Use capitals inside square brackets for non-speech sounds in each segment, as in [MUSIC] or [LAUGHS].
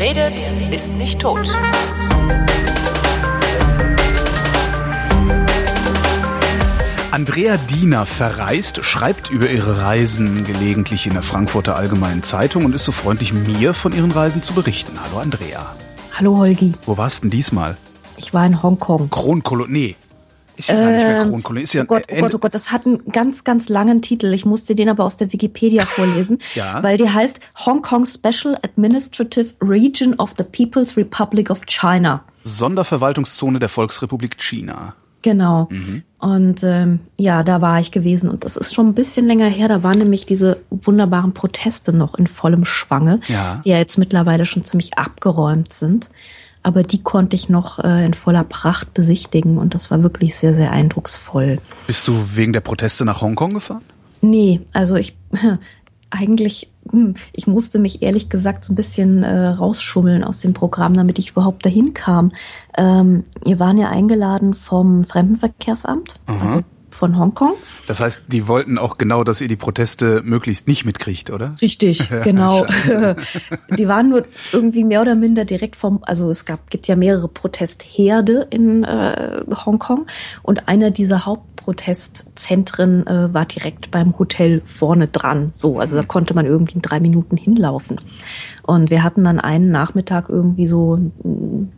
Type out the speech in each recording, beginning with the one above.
Wer redet, ist nicht tot. Andrea Diener verreist, schreibt über ihre Reisen gelegentlich in der Frankfurter Allgemeinen Zeitung und ist so freundlich, mir von ihren Reisen zu berichten. Hallo Andrea. Hallo Holgi. Wo warst denn diesmal? Ich war in Hongkong. Kronkolonie. Ist ja gar nicht mehr Ähm, Kronkolonie. Ist ja oh Gott, oh Gott, oh Gott, das hat einen ganz, ganz langen Titel. Ich musste den aber aus der Wikipedia vorlesen, [LAUGHS] Ja. weil die heißt Hong Kong Special Administrative Region of the People's Republic of China. Sonderverwaltungszone der Volksrepublik China. Genau. Mhm. Und ähm, ja, da war ich gewesen. Und das ist schon ein bisschen länger her. Da waren nämlich diese wunderbaren Proteste noch in vollem Schwange, Ja. die ja jetzt mittlerweile schon ziemlich abgeräumt sind. Aber die konnte ich noch äh, in voller Pracht besichtigen. Und das war wirklich sehr, sehr eindrucksvoll. Bist du wegen der Proteste nach Hongkong gefahren? Nee, also ich [LAUGHS] eigentlich, hm, ich musste mich ehrlich gesagt so ein bisschen äh, rausschummeln aus dem Programm, damit ich überhaupt dahin kam. Ähm, wir waren ja eingeladen vom Fremdenverkehrsamt, also von Hongkong. Das heißt, die wollten auch genau, dass ihr die Proteste möglichst nicht mitkriegt, oder? Richtig, [LAUGHS] genau. [LAUGHS] Die waren nur irgendwie mehr oder minder direkt vom, also es gab, gibt ja mehrere Protestherde in äh, Hongkong und einer dieser Hauptprotestzentren äh, war direkt beim Hotel vorne dran. So, also da konnte man irgendwie in drei Minuten hinlaufen. Und wir hatten dann einen Nachmittag irgendwie so mm,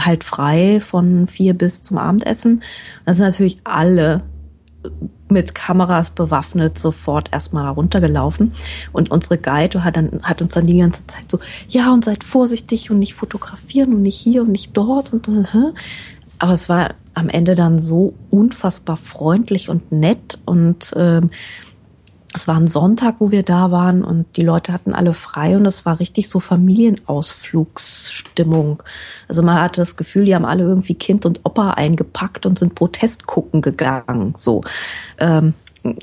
halt frei von vier bis zum Abendessen. Da sind natürlich alle mit Kameras bewaffnet sofort erstmal runtergelaufen. Und unsere Guide hat, dann, hat uns dann die ganze Zeit so, ja, und seid vorsichtig und nicht fotografieren und nicht hier und nicht dort und äh, aber es war am Ende dann so unfassbar freundlich und nett und ähm, es war ein Sonntag, wo wir da waren und die Leute hatten alle frei und es war richtig so Familienausflugsstimmung. Also man hatte das Gefühl, die haben alle irgendwie Kind und Opa eingepackt und sind Protest gucken gegangen. So, ähm,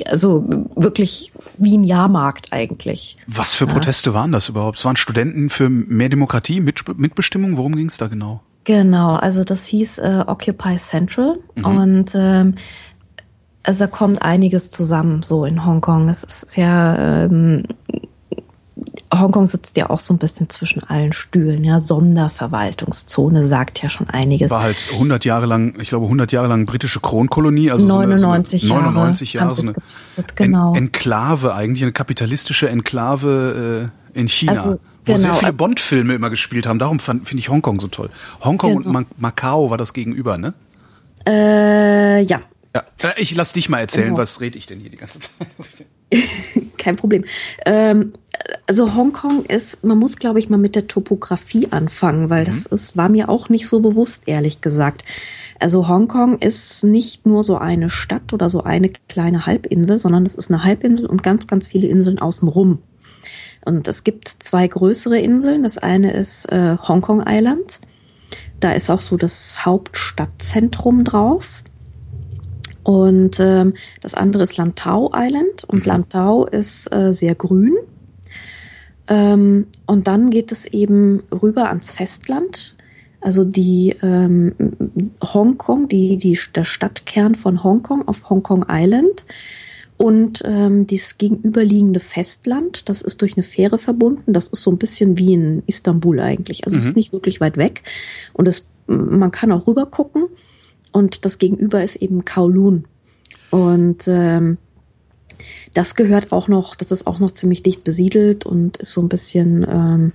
also wirklich wie ein Jahrmarkt eigentlich. Was für Proteste waren das überhaupt? Es waren Studenten für mehr Demokratie, Mitbe- Mitbestimmung? Worum ging es da genau? Genau, also das hieß äh, Occupy Central und ähm, also da kommt einiges zusammen so in Hongkong. Es ist ja ähm, Hongkong sitzt ja auch so ein bisschen zwischen allen Stühlen, ja. Sonderverwaltungszone sagt ja schon einiges. War halt 100 Jahre lang, ich glaube 100 Jahre lang britische Kronkolonie, also so eine- 99 so eine, Jahre 99 Jahre, haben so eine gepachtet, genau. En Enklave eigentlich, eine kapitalistische Enklave äh, in China, Also, wo sehr genau, viele also- Bond-Filme immer gespielt haben. Darum finde ich Hongkong so toll. Hongkong und Genau. Ma Macau war das gegenüber, ne? Äh, ja, Ja, Äh, ich lass dich mal erzählen, Genau. was rede ich denn hier die ganze Zeit? [LAUGHS] kein Problem. Ähm, also Hongkong ist, man muss, glaube ich, mal mit der Topografie anfangen, weil das ist, war mir auch nicht so bewusst, ehrlich gesagt. Also Hongkong ist nicht nur so eine Stadt oder so eine kleine Halbinsel, sondern es ist eine Halbinsel und ganz, ganz viele Inseln außenrum. Und es gibt zwei größere Inseln. Das eine ist äh, Hongkong Island. Da ist auch so das Hauptstadtzentrum drauf. Und ähm, das andere ist Lantau Island. Und Lantau ist äh, sehr grün. Ähm, und dann geht es eben rüber ans Festland. Also die ähm, Hongkong, die, die, der Stadtkern von Hongkong auf Hongkong Island. Und ähm, dieses gegenüberliegende Festland, das ist durch eine Fähre verbunden. Das ist so ein bisschen wie in Istanbul eigentlich. Also es ist nicht wirklich weit weg. Und es, man kann auch rüber gucken. Und das Gegenüber ist eben Kowloon. Und ähm, das gehört auch noch, das ist auch noch ziemlich dicht besiedelt und ist so ein bisschen, ähm,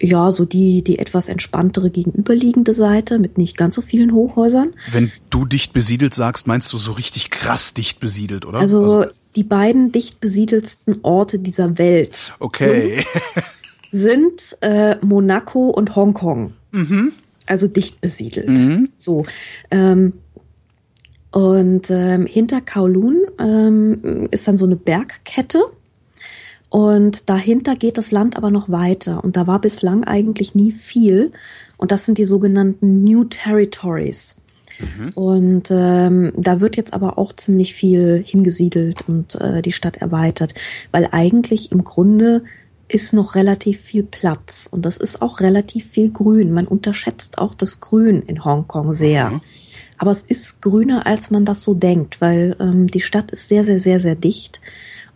ja, so die, die etwas entspanntere gegenüberliegende Seite mit nicht ganz so vielen Hochhäusern. Wenn du dicht besiedelt sagst, meinst du so richtig krass dicht besiedelt, oder? Also, die beiden dicht besiedelsten Orte dieser Welt okay. sind, sind äh, Monaco und Hongkong. Also dicht besiedelt. So. Ähm, und ähm, hinter Kowloon ähm, ist dann so eine Bergkette. Und dahinter geht das Land aber noch weiter. Und da war bislang eigentlich nie viel. Und das sind die sogenannten New Territories. Und ähm, da wird jetzt aber auch ziemlich viel hingesiedelt und äh, die Stadt erweitert, weil eigentlich im Grunde ist noch relativ viel Platz und das ist auch relativ viel Grün. Man unterschätzt auch das Grün in Hongkong sehr. Aber es ist grüner, als man das so denkt, weil ähm, die Stadt ist sehr, sehr, sehr, sehr dicht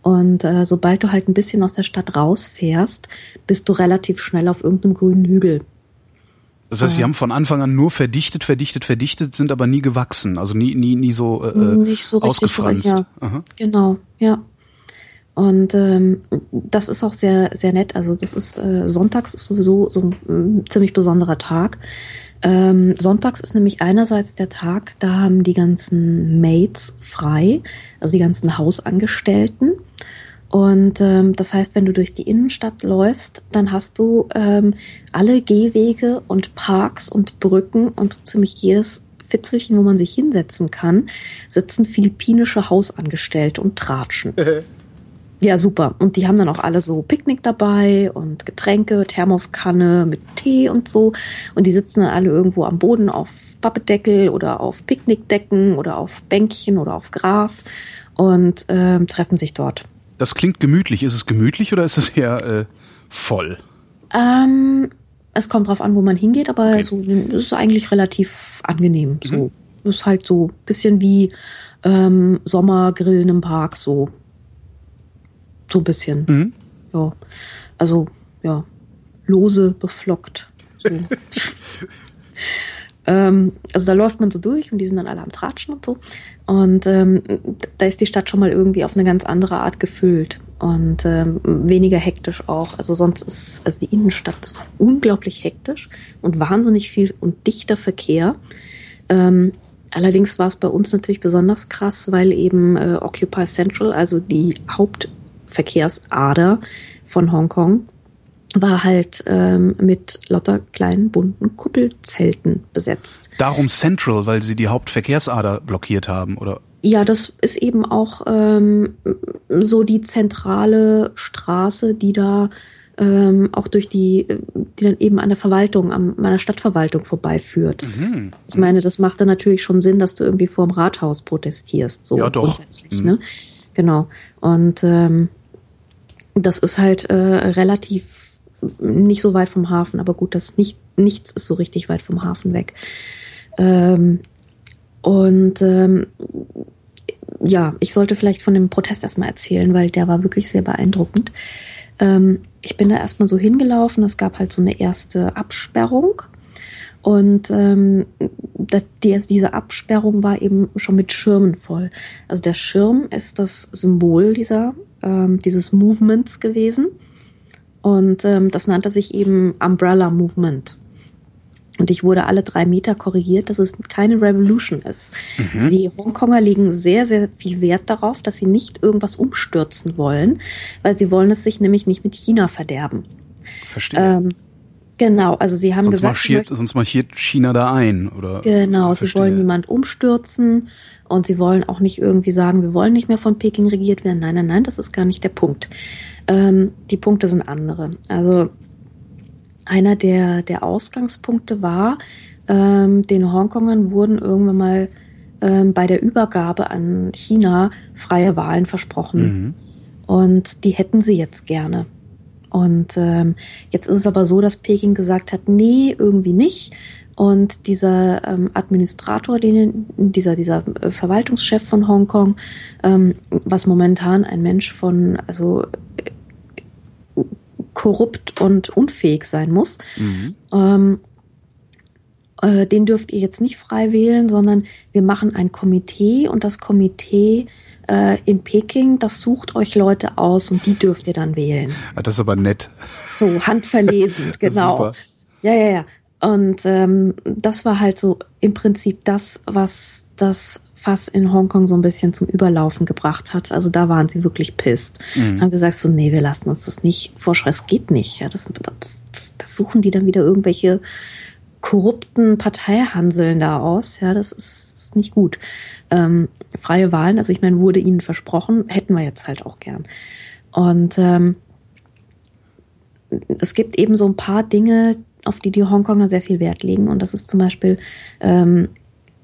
Und äh, sobald du halt ein bisschen aus der Stadt rausfährst, bist du relativ schnell auf irgendeinem grünen Hügel. Das heißt, sie haben von Anfang an nur verdichtet, verdichtet, verdichtet, sind aber nie gewachsen, also nie, nie, nie so, äh, Nicht so richtig, ausgefranst. Ja. Aha. Genau, ja. Und ähm, das ist auch sehr, sehr nett. Also das ist äh, sonntags ist sowieso so ein mm, ziemlich besonderer Tag. Ähm, sonntags ist nämlich einerseits der Tag, da haben die ganzen Maids frei, also die ganzen Hausangestellten. Und ähm, das heißt, wenn du durch die Innenstadt läufst, dann hast du ähm, alle Gehwege und Parks und Brücken und ziemlich jedes Fitzelchen, wo man sich hinsetzen kann, sitzen philippinische Hausangestellte und tratschen. [LAUGHS] Ja, super. Und die haben dann auch alle so Picknick dabei und Getränke, Thermoskanne mit Tee und so. Und die sitzen dann alle irgendwo am Boden auf Pappedeckel oder auf Picknickdecken oder auf Bänkchen oder auf Gras und ähm, treffen sich dort. Das klingt gemütlich. Ist es gemütlich oder ist es eher äh, voll? Ähm, es kommt drauf an, wo man hingeht, aber so, es ist eigentlich relativ angenehm. So, es ist halt so bisschen wie ähm, Sommergrillen im Park, so. So ein bisschen. Mhm. Ja. Also, ja. Lose beflockt. So. [LAUGHS] ähm, also da läuft man so durch und die sind dann alle am Tratschen und so. Und ähm, da ist die Stadt schon mal irgendwie auf eine ganz andere Art gefüllt und ähm, weniger hektisch auch. Also sonst ist also die Innenstadt ist unglaublich hektisch und wahnsinnig viel und dichter Verkehr. Ähm, allerdings war es bei uns natürlich besonders krass, weil eben äh, Occupy Central, also die Hauptverkehrsader von Hongkong, war halt ähm, mit lauter kleinen bunten Kuppelzelten besetzt. Darum Central, weil sie die Hauptverkehrsader blockiert haben, oder? Ja, das ist eben auch ähm, so die zentrale Straße, die da ähm, auch durch die, die dann eben an der Verwaltung, an meiner Stadtverwaltung vorbeiführt. Mhm. Ich meine, das macht dann natürlich schon Sinn, dass du irgendwie vorm Rathaus protestierst, so Ja, doch. grundsätzlich, Mhm. ne? Genau. Und ähm, das ist halt äh, relativ nicht so weit vom Hafen, aber gut, das nicht, nichts ist so richtig weit vom Hafen weg. Ähm, und ähm, ja, ich sollte vielleicht von dem Protest erstmal erzählen, weil der war wirklich sehr beeindruckend. Ähm, ich bin da erstmal so hingelaufen, es gab halt so eine erste Absperrung. Und ähm, da, die, diese Absperrung war eben schon mit Schirmen voll. Also der Schirm ist das Symbol dieser, ähm, dieses Movements gewesen. Und ähm, das nannte sich eben Umbrella Movement. Und ich wurde alle drei Meter korrigiert, dass es keine Revolution ist. Also die Hongkonger legen sehr, sehr viel Wert darauf, dass sie nicht irgendwas umstürzen wollen, weil sie wollen es sich nämlich nicht mit China verderben. Verstehe. Ähm, genau, also sie haben sonst, gesagt, marschiert, sonst marschiert China da ein, oder? Genau, sie wollen niemand umstürzen und sie wollen auch nicht irgendwie sagen, wir wollen nicht mehr von Peking regiert werden. Nein, nein, nein, das ist gar nicht der Punkt. Ähm, die Punkte sind andere. Also einer der, der Ausgangspunkte war, ähm, den Hongkongern wurden irgendwann mal ähm, bei der Übergabe an China freie Wahlen versprochen. Mhm. Und die hätten sie jetzt gerne. Und ähm, jetzt ist es aber so, dass Peking gesagt hat, nee, irgendwie nicht. Und dieser ähm, Administrator, den, dieser, dieser äh, Verwaltungschef von Hongkong, ähm, was momentan ein Mensch von, also äh, korrupt und unfähig sein muss, Mhm. ähm, äh, den dürft ihr jetzt nicht frei wählen, sondern wir machen ein Komitee und das Komitee äh, in Peking, das sucht euch Leute aus und die dürft ihr dann wählen. Ah, Das ist aber nett. So handverlesen, [LAUGHS] genau. Super. Ja, ja, ja. Und ähm, das war halt so im Prinzip das, was das Fass in Hongkong so ein bisschen zum Überlaufen gebracht hat. Also da waren sie wirklich pisst. Mhm. Haben gesagt so, nee, wir lassen uns das nicht vorschreiben. Es geht nicht. Ja, das, das suchen die dann wieder irgendwelche korrupten Parteihanseln da aus. Ja, das ist, ist nicht gut. Ähm, freie Wahlen, also ich meine, wurde ihnen versprochen, hätten wir jetzt halt auch gern. Und ähm, es gibt eben so ein paar Dinge, auf die die Hongkonger sehr viel Wert legen. Und das ist zum Beispiel, ähm,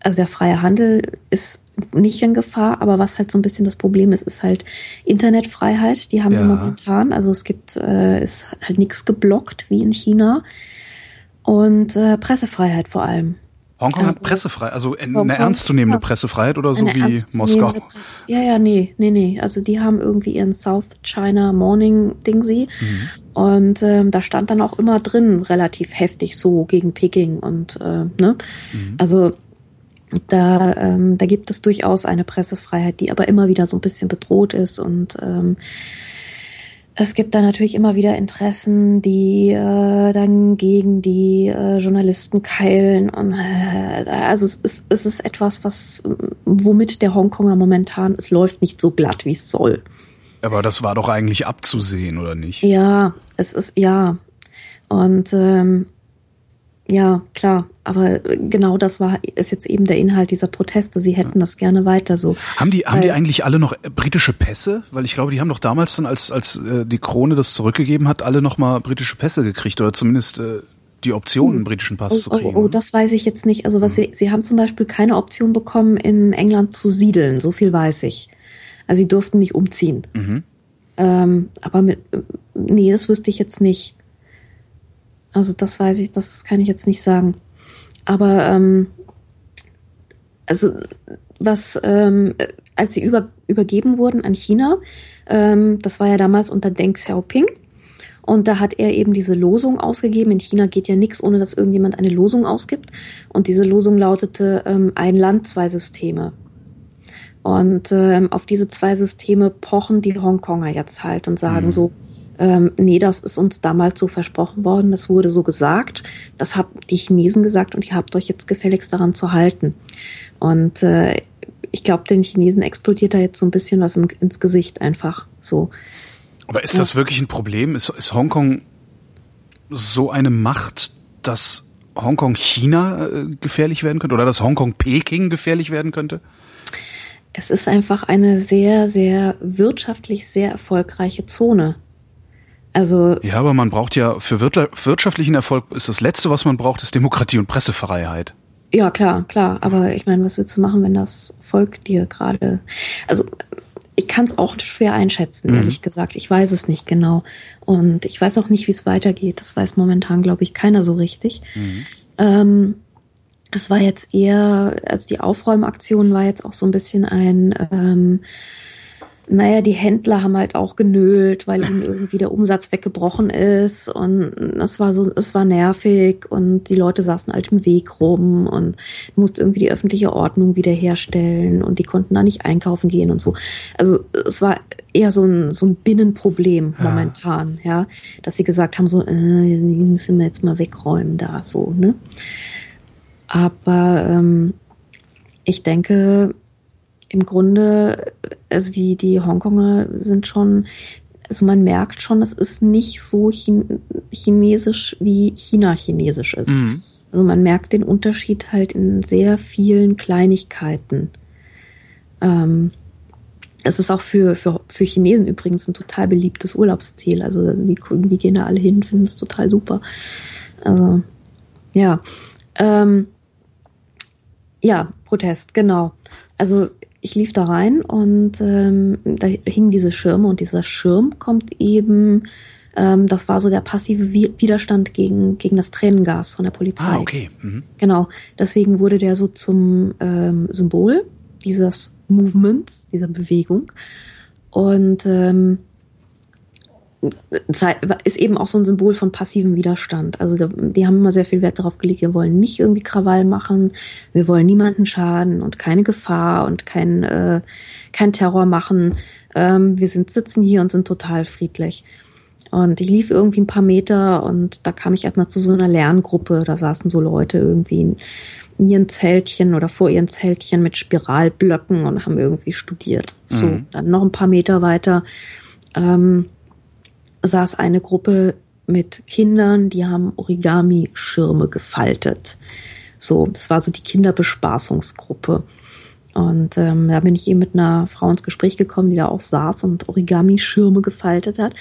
also der freie Handel ist nicht in Gefahr, aber was halt so ein bisschen das Problem ist, ist halt Internetfreiheit. Die haben sie Ja. momentan. Also es gibt, äh, ist halt nichts geblockt wie in China. Und äh, Pressefreiheit vor allem. Hongkong also, hat pressefrei, also eine Hongkong, ernstzunehmende Pressefreiheit oder so wie Moskau? Ja, ja, nee, nee, nee. Also die haben irgendwie ihren South China Morning Ding sie. Mhm. Und ähm, da stand dann auch immer drin, relativ heftig so gegen Peking und äh, ne. Mhm. Also da, ähm, da gibt es durchaus eine Pressefreiheit, die aber immer wieder so ein bisschen bedroht ist und ähm, es gibt da natürlich immer wieder Interessen, die äh, dann gegen die äh, Journalisten keilen. Und, äh, also es ist, es ist etwas, was womit der Hongkonger momentan, es läuft nicht so glatt, wie es soll. Aber das war doch eigentlich abzusehen, oder nicht? Ja, es ist ja. Und ähm, ja, klar. Aber genau das war, ist jetzt eben der Inhalt dieser Proteste. Sie hätten das gerne weiter so. Haben die, haben die eigentlich alle noch britische Pässe? Weil ich glaube, die haben doch damals dann, als, als äh, die Krone das zurückgegeben hat, alle nochmal britische Pässe gekriegt oder zumindest äh, die Option, einen britischen Pass oh, zu kriegen. Oh, oh, das weiß ich jetzt nicht. Also was mhm. sie, sie haben zum Beispiel keine Option bekommen, in England zu siedeln. So viel weiß ich. Also sie durften nicht umziehen. Mhm. Ähm, aber mit, nee, das wüsste ich jetzt nicht. Also das weiß ich, das kann ich jetzt nicht sagen. Aber ähm, also was, ähm, als sie über, übergeben wurden an China, ähm, das war ja damals unter Deng Xiaoping. Und da hat er eben diese Losung ausgegeben. In China geht ja nichts, ohne dass irgendjemand eine Losung ausgibt. Und diese Losung lautete ähm, ein Land, zwei Systeme. Und ähm, auf diese zwei Systeme pochen die Hongkonger jetzt halt und sagen mhm. so, ähm, nee, das ist uns damals so versprochen worden, das wurde so gesagt, das haben die Chinesen gesagt und ihr habt euch jetzt gefälligst daran zu halten. Und äh, ich glaube, den Chinesen explodiert da jetzt so ein bisschen was im, ins Gesicht einfach so. Aber ist das wirklich ein Problem? Ist, ist Hongkong so eine Macht, dass Hongkong China äh, gefährlich werden könnte oder dass Hongkong Peking gefährlich werden könnte? Es ist einfach eine sehr, sehr wirtschaftlich sehr erfolgreiche Zone. Also ja, aber man braucht ja für wirtschaftlichen Erfolg ist das letzte, was man braucht, ist Demokratie und Pressefreiheit. Ja, klar, klar. Aber ich meine, was willst du machen, wenn das Volk dir gerade. Also ich kann es auch schwer einschätzen, mhm. ehrlich gesagt. Ich weiß es nicht genau. Und ich weiß auch nicht, wie es weitergeht. Das weiß momentan, glaube ich, keiner so richtig. Mhm. Ähm, es war jetzt eher, also die Aufräumaktion war jetzt auch so ein bisschen ein ähm, naja, die Händler haben halt auch genölt, weil ihnen [LAUGHS] irgendwie der Umsatz weggebrochen ist und es war so, es war nervig und die Leute saßen halt im Weg rum und musste irgendwie die öffentliche Ordnung wiederherstellen und die konnten da nicht einkaufen gehen und so. Also es war eher so ein, so ein Binnenproblem ja. momentan, ja, dass sie gesagt haben so, äh, müssen wir jetzt mal wegräumen da so, ne? Aber ähm, ich denke, im Grunde, also die, die Hongkonger sind schon, also man merkt schon, es ist nicht so chinesisch wie China chinesisch ist. Mhm. Also man merkt den Unterschied halt in sehr vielen Kleinigkeiten. Ähm, es ist auch für, für, für Chinesen übrigens ein total beliebtes Urlaubsziel. Also die, die gehen da alle hin, finden es total super. Also, ja. Ähm, ja, Protest, genau. Also ich lief da rein und ähm, da hingen diese Schirme und dieser Schirm kommt eben, ähm, das war so der passive Widerstand gegen, gegen das Tränengas von der Polizei. Ah, okay. Mhm. Genau. Deswegen wurde der so zum ähm, Symbol dieses Movements, dieser Bewegung. Und ähm, ist eben auch so ein Symbol von passivem Widerstand. Also die haben immer sehr viel Wert darauf gelegt, wir wollen nicht irgendwie Krawall machen, wir wollen niemanden schaden und keine Gefahr und kein, äh, kein Terror machen. Ähm, wir sind sitzen hier und sind total friedlich. Und ich lief irgendwie ein paar Meter und da kam ich erstmal zu so einer Lerngruppe. Da saßen so Leute irgendwie in, in ihren Zeltchen oder vor ihren Zeltchen mit Spiralblöcken und haben irgendwie studiert. So, mhm. dann noch ein paar Meter weiter. Ähm, saß eine Gruppe mit Kindern, die haben Origami-Schirme gefaltet. So, das war so die Kinderbespaßungsgruppe. Und ähm, da bin ich eben mit einer Frau ins Gespräch gekommen, die da auch saß und Origami-Schirme gefaltet hat.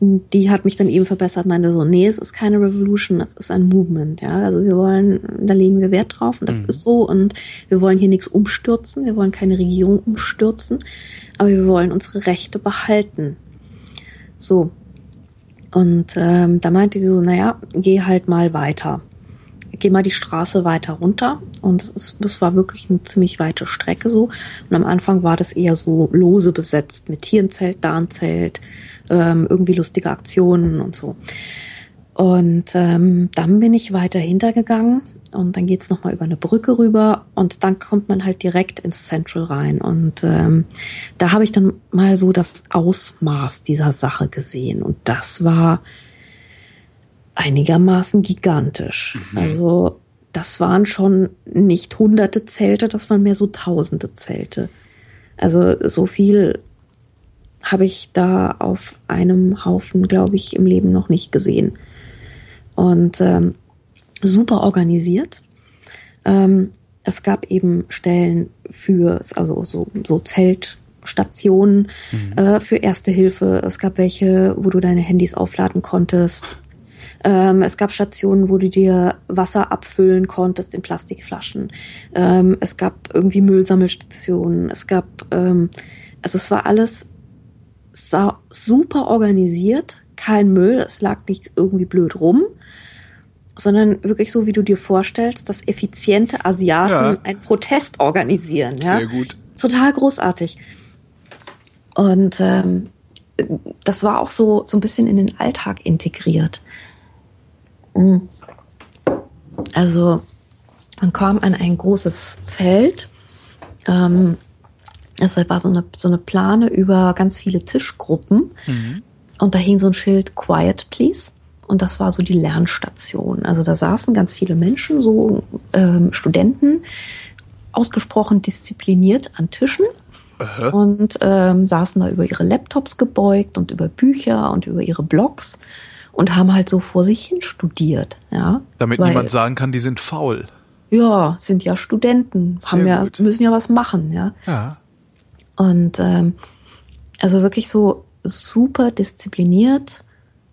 Die hat mich dann eben verbessert, meinte so, nee, es ist keine Revolution, es ist ein Movement. Ja, also wir wollen, da legen wir Wert drauf und das mhm. ist so. Und wir wollen hier nichts umstürzen, wir wollen keine Regierung umstürzen, aber wir wollen unsere Rechte behalten. So, und ähm, da meinte sie so, naja, geh halt mal weiter. geh mal die Straße weiter runter. Und es ist, das war wirklich eine ziemlich weite Strecke so. Und am Anfang war das eher so lose besetzt mit hier ein Zelt, da ein Zelt, ähm, irgendwie lustige Aktionen und so. Und ähm, dann bin ich weiter hintergegangen und dann geht's noch mal über eine Brücke rüber und dann kommt man halt direkt ins Central rein. Und ähm, da habe ich dann mal so das Ausmaß dieser Sache gesehen. Und das war einigermaßen gigantisch. Mhm. Also das waren schon nicht hunderte Zelte, das waren mehr so tausende Zelte. Also so viel habe ich da auf einem Haufen, glaube ich, im Leben noch nicht gesehen. Und ähm, super organisiert. Ähm, es gab eben Stellen für, also so, so Zeltstationen mhm. äh, für Erste Hilfe. Es gab welche, wo du deine Handys aufladen konntest. Ähm, es gab Stationen, wo du dir Wasser abfüllen konntest in Plastikflaschen. Ähm, es gab irgendwie Müllsammelstationen. Es gab, ähm, also es war alles super organisiert. Kein Müll, es lag nicht irgendwie blöd rum sondern wirklich so, wie du dir vorstellst, dass effiziente Asiaten ja. einen Protest organisieren. Ja? Sehr gut. Total großartig. Und ähm, das war auch so, so ein bisschen in den Alltag integriert. Mhm. Also man kam an ein großes Zelt. Ähm, es war so eine, so eine Plane über ganz viele Tischgruppen. Mhm. Und da hing so ein Schild Quiet, please. Und das war so die Lernstation. Also da saßen ganz viele Menschen, so ähm, Studenten, ausgesprochen diszipliniert an Tischen Aha. und ähm, saßen da über ihre Laptops gebeugt und über Bücher und über ihre Blogs und haben halt so vor sich hin studiert. Ja, Damit Weil, niemand sagen kann, die sind faul. Ja, sind ja Studenten, Sehr haben ja, müssen ja was machen, ja. Ja. Und ähm, also wirklich so super diszipliniert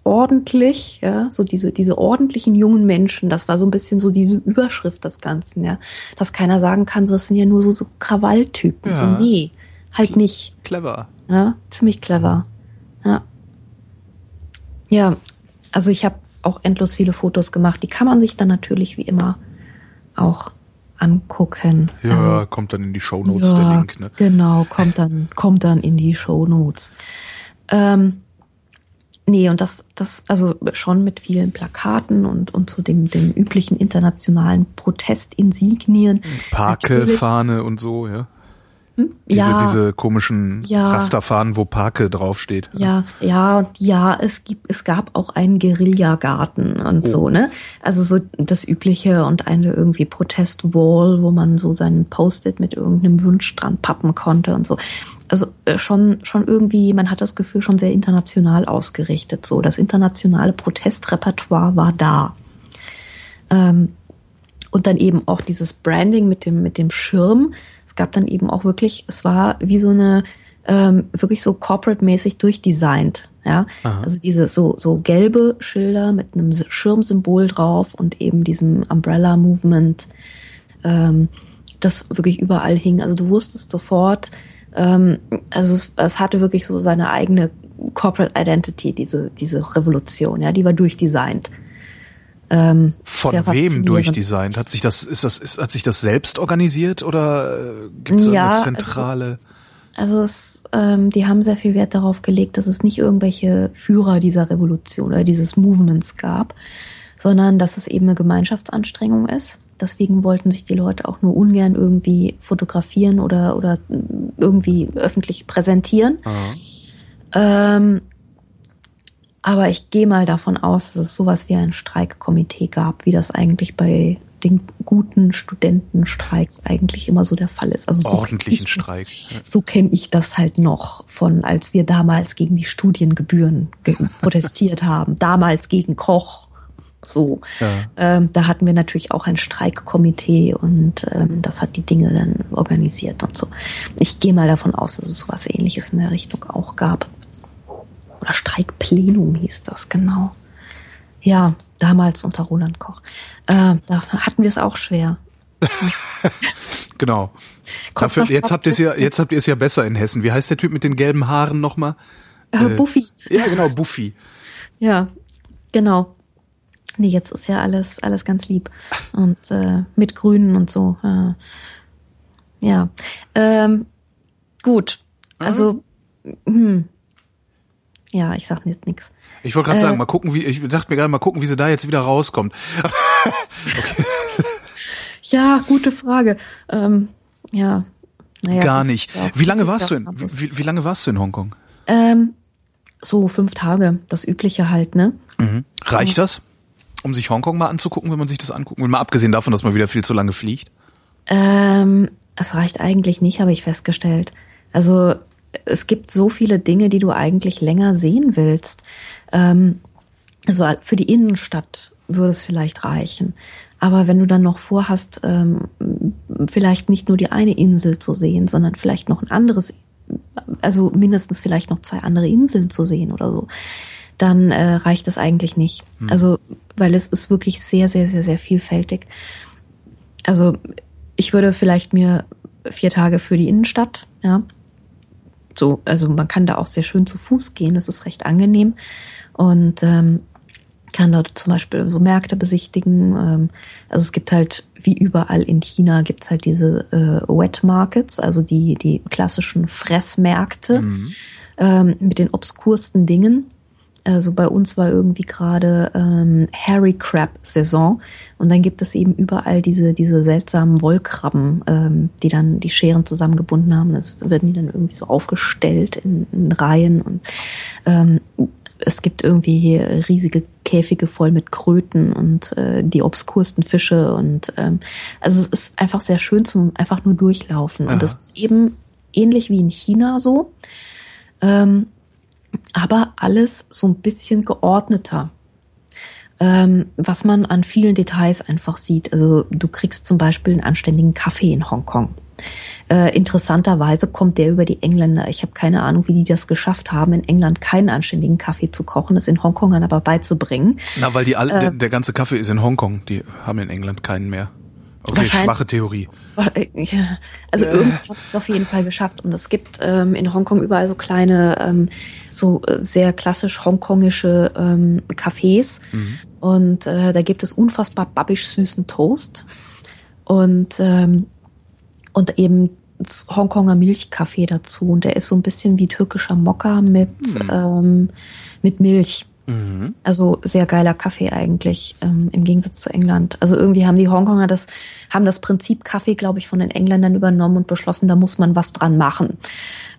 ordentlich, ja, so diese, diese ordentlichen jungen Menschen, das war so ein bisschen so diese Überschrift des Ganzen, ja, dass keiner sagen kann, das sind ja nur so, so Krawalltypen, ja. so, nee, halt nicht. Clever. Ja, ziemlich clever, ja. Ja, also ich habe auch endlos viele Fotos gemacht, die kann man sich dann natürlich wie immer auch angucken. Ja, also, kommt dann in die Show Notes ja, der Link, ne? Genau, kommt dann, kommt dann in die Show Notes. Ähm, Nee, und das, das, also schon mit vielen Plakaten und, und so dem, dem üblichen internationalen Protestinsignien. Parke, Fahne und so, ja. Hm? Diese, ja, diese komischen ja, Rasterfahnen, wo Parke draufsteht. Ja, ja, und ja, es gibt, es gab auch einen Guerillagarten und oh. so, ne? Also so das Übliche und eine irgendwie Protestwall, wo man so seinen Post-it mit irgendeinem Wunsch dran pappen konnte und so also äh, schon, schon irgendwie, man hat das Gefühl, schon sehr international ausgerichtet. So, das internationale Protestrepertoire war da. Ähm, und dann eben auch dieses Branding mit dem, mit dem Schirm. Es gab dann eben auch wirklich, es war wie so eine, ähm, wirklich so corporate-mäßig durchdesignt. Ja, Aha. also diese so, so gelbe Schilder mit einem Schirmsymbol drauf und eben diesem Umbrella Movement, ähm, das wirklich überall hing. Also du wusstest sofort, ähm, also es, es hatte wirklich so seine eigene Corporate Identity, diese, diese Revolution, ja, die war durchdesignt. Ähm, Von wem durchdesignt? Hat sich das, ist das, ist, hat sich das selbst organisiert oder äh, gibt es ja, eine zentrale? Also, also es, ähm, die haben sehr viel Wert darauf gelegt, dass es nicht irgendwelche Führer dieser Revolution oder dieses Movements gab, sondern dass es eben eine Gemeinschaftsanstrengung ist. Deswegen wollten sich die Leute auch nur ungern irgendwie fotografieren oder, oder irgendwie öffentlich präsentieren. Ähm, aber ich gehe mal davon aus, dass es sowas wie ein Streikkomitee gab, wie das eigentlich bei den guten Studentenstreiks eigentlich immer so der Fall ist. Also so ordentlichen Streik. Das, so kenne ich das halt noch von, als wir damals gegen die Studiengebühren [LAUGHS] protestiert haben, damals gegen Koch so, ja. ähm, da hatten wir natürlich auch ein Streikkomitee und ähm, das hat die Dinge dann organisiert und so. Ich gehe mal davon aus, dass es sowas ähnliches in der Richtung auch gab. Oder Streikplenum hieß das, genau. Ja, damals unter Roland Koch. Äh, da hatten wir es auch schwer. [LAUGHS] genau. Dafür, jetzt habt ihr es ja, jetzt habt ihr es ja besser in Hessen. Wie heißt der Typ mit den gelben Haaren nochmal? Äh, Buffy. Ja, genau, Buffy. [LAUGHS] Ja, genau Nee, jetzt ist ja alles, alles ganz lieb. Und äh, mit Grünen und so. Äh, ja. Ähm, gut. Also, hm. Ja, ich sag jetzt nix. Ich wollte gerade äh, sagen, mal gucken, wie, ich dachte mir gerade mal gucken, wie sie da jetzt wieder rauskommt. [LAUGHS] Ja, gute Frage. Ähm, ja. Naja, Gar nicht. Auch, wie lange warst du in, wie, wie, lange warst du in Hongkong? Ähm, so fünf Tage, das übliche halt, ne? Mhm. Reicht das, um sich Hongkong mal anzugucken, wenn man sich das anguckt? Mal abgesehen davon, dass man wieder viel zu lange fliegt? Ähm, es reicht eigentlich nicht, habe ich festgestellt. Also es gibt so viele Dinge, die du eigentlich länger sehen willst. Ähm, also für die Innenstadt würde es vielleicht reichen. Aber wenn du dann noch vorhast, ähm, vielleicht nicht nur die eine Insel zu sehen, sondern vielleicht noch ein anderes, also mindestens vielleicht noch zwei andere Inseln zu sehen oder so, dann äh, reicht es eigentlich nicht. Hm. Also, weil es ist wirklich sehr, sehr, sehr, sehr vielfältig. Also, ich würde vielleicht mir vier Tage für die Innenstadt, ja. So, also man kann da auch sehr schön zu Fuß gehen, das ist recht angenehm. Und ähm, kann dort zum Beispiel so Märkte besichtigen. Ähm, also es gibt halt, wie überall in China, gibt's halt diese äh, Wet Markets, also die, die klassischen Fressmärkte mhm. ähm, mit den obskursten Dingen. Also bei uns war irgendwie gerade ähm, Harry Crab Saison. Und dann gibt es eben überall diese diese seltsamen Wollkrabben, ähm, die dann die Scheren zusammengebunden haben. Das werden die dann irgendwie so aufgestellt in, in Reihen. Und ähm, es gibt irgendwie hier riesige Käfige voll mit Kröten und äh, die obskursten Fische. Und ähm, also es ist einfach sehr schön zum einfach nur durchlaufen. Aha. und das ist eben ähnlich wie in China so, ähm, aber alles so ein bisschen geordneter. Ähm, was man an vielen Details einfach sieht. Also du kriegst zum Beispiel einen anständigen Kaffee in Hongkong. Äh, interessanterweise kommt der über die Engländer. Ich habe keine Ahnung, wie die das geschafft haben, in England keinen anständigen Kaffee zu kochen, es in Hongkong dann aber beizubringen. Na, weil die alle, äh, der, der, ganze Kaffee ist in Hongkong. Die haben in England keinen mehr. Okay, schwache Theorie. Also äh. irgendwas hat es auf jeden Fall geschafft. Und es gibt ähm, in Hongkong überall so kleine, ähm, so äh, sehr klassisch hongkongische ähm, Cafés. Mhm. Und äh, da gibt es unfassbar babbisch süßen Toast. Und ähm, und eben Hongkonger Milchkaffee dazu. Und der ist so ein bisschen wie türkischer Mokka mit, mhm. ähm, mit Milch. Mhm. Also sehr geiler Kaffee eigentlich, ähm, im Gegensatz zu England. Also irgendwie haben die Hongkonger das, haben das Prinzip Kaffee, glaube ich, von den Engländern übernommen und beschlossen, da muss man was dran machen.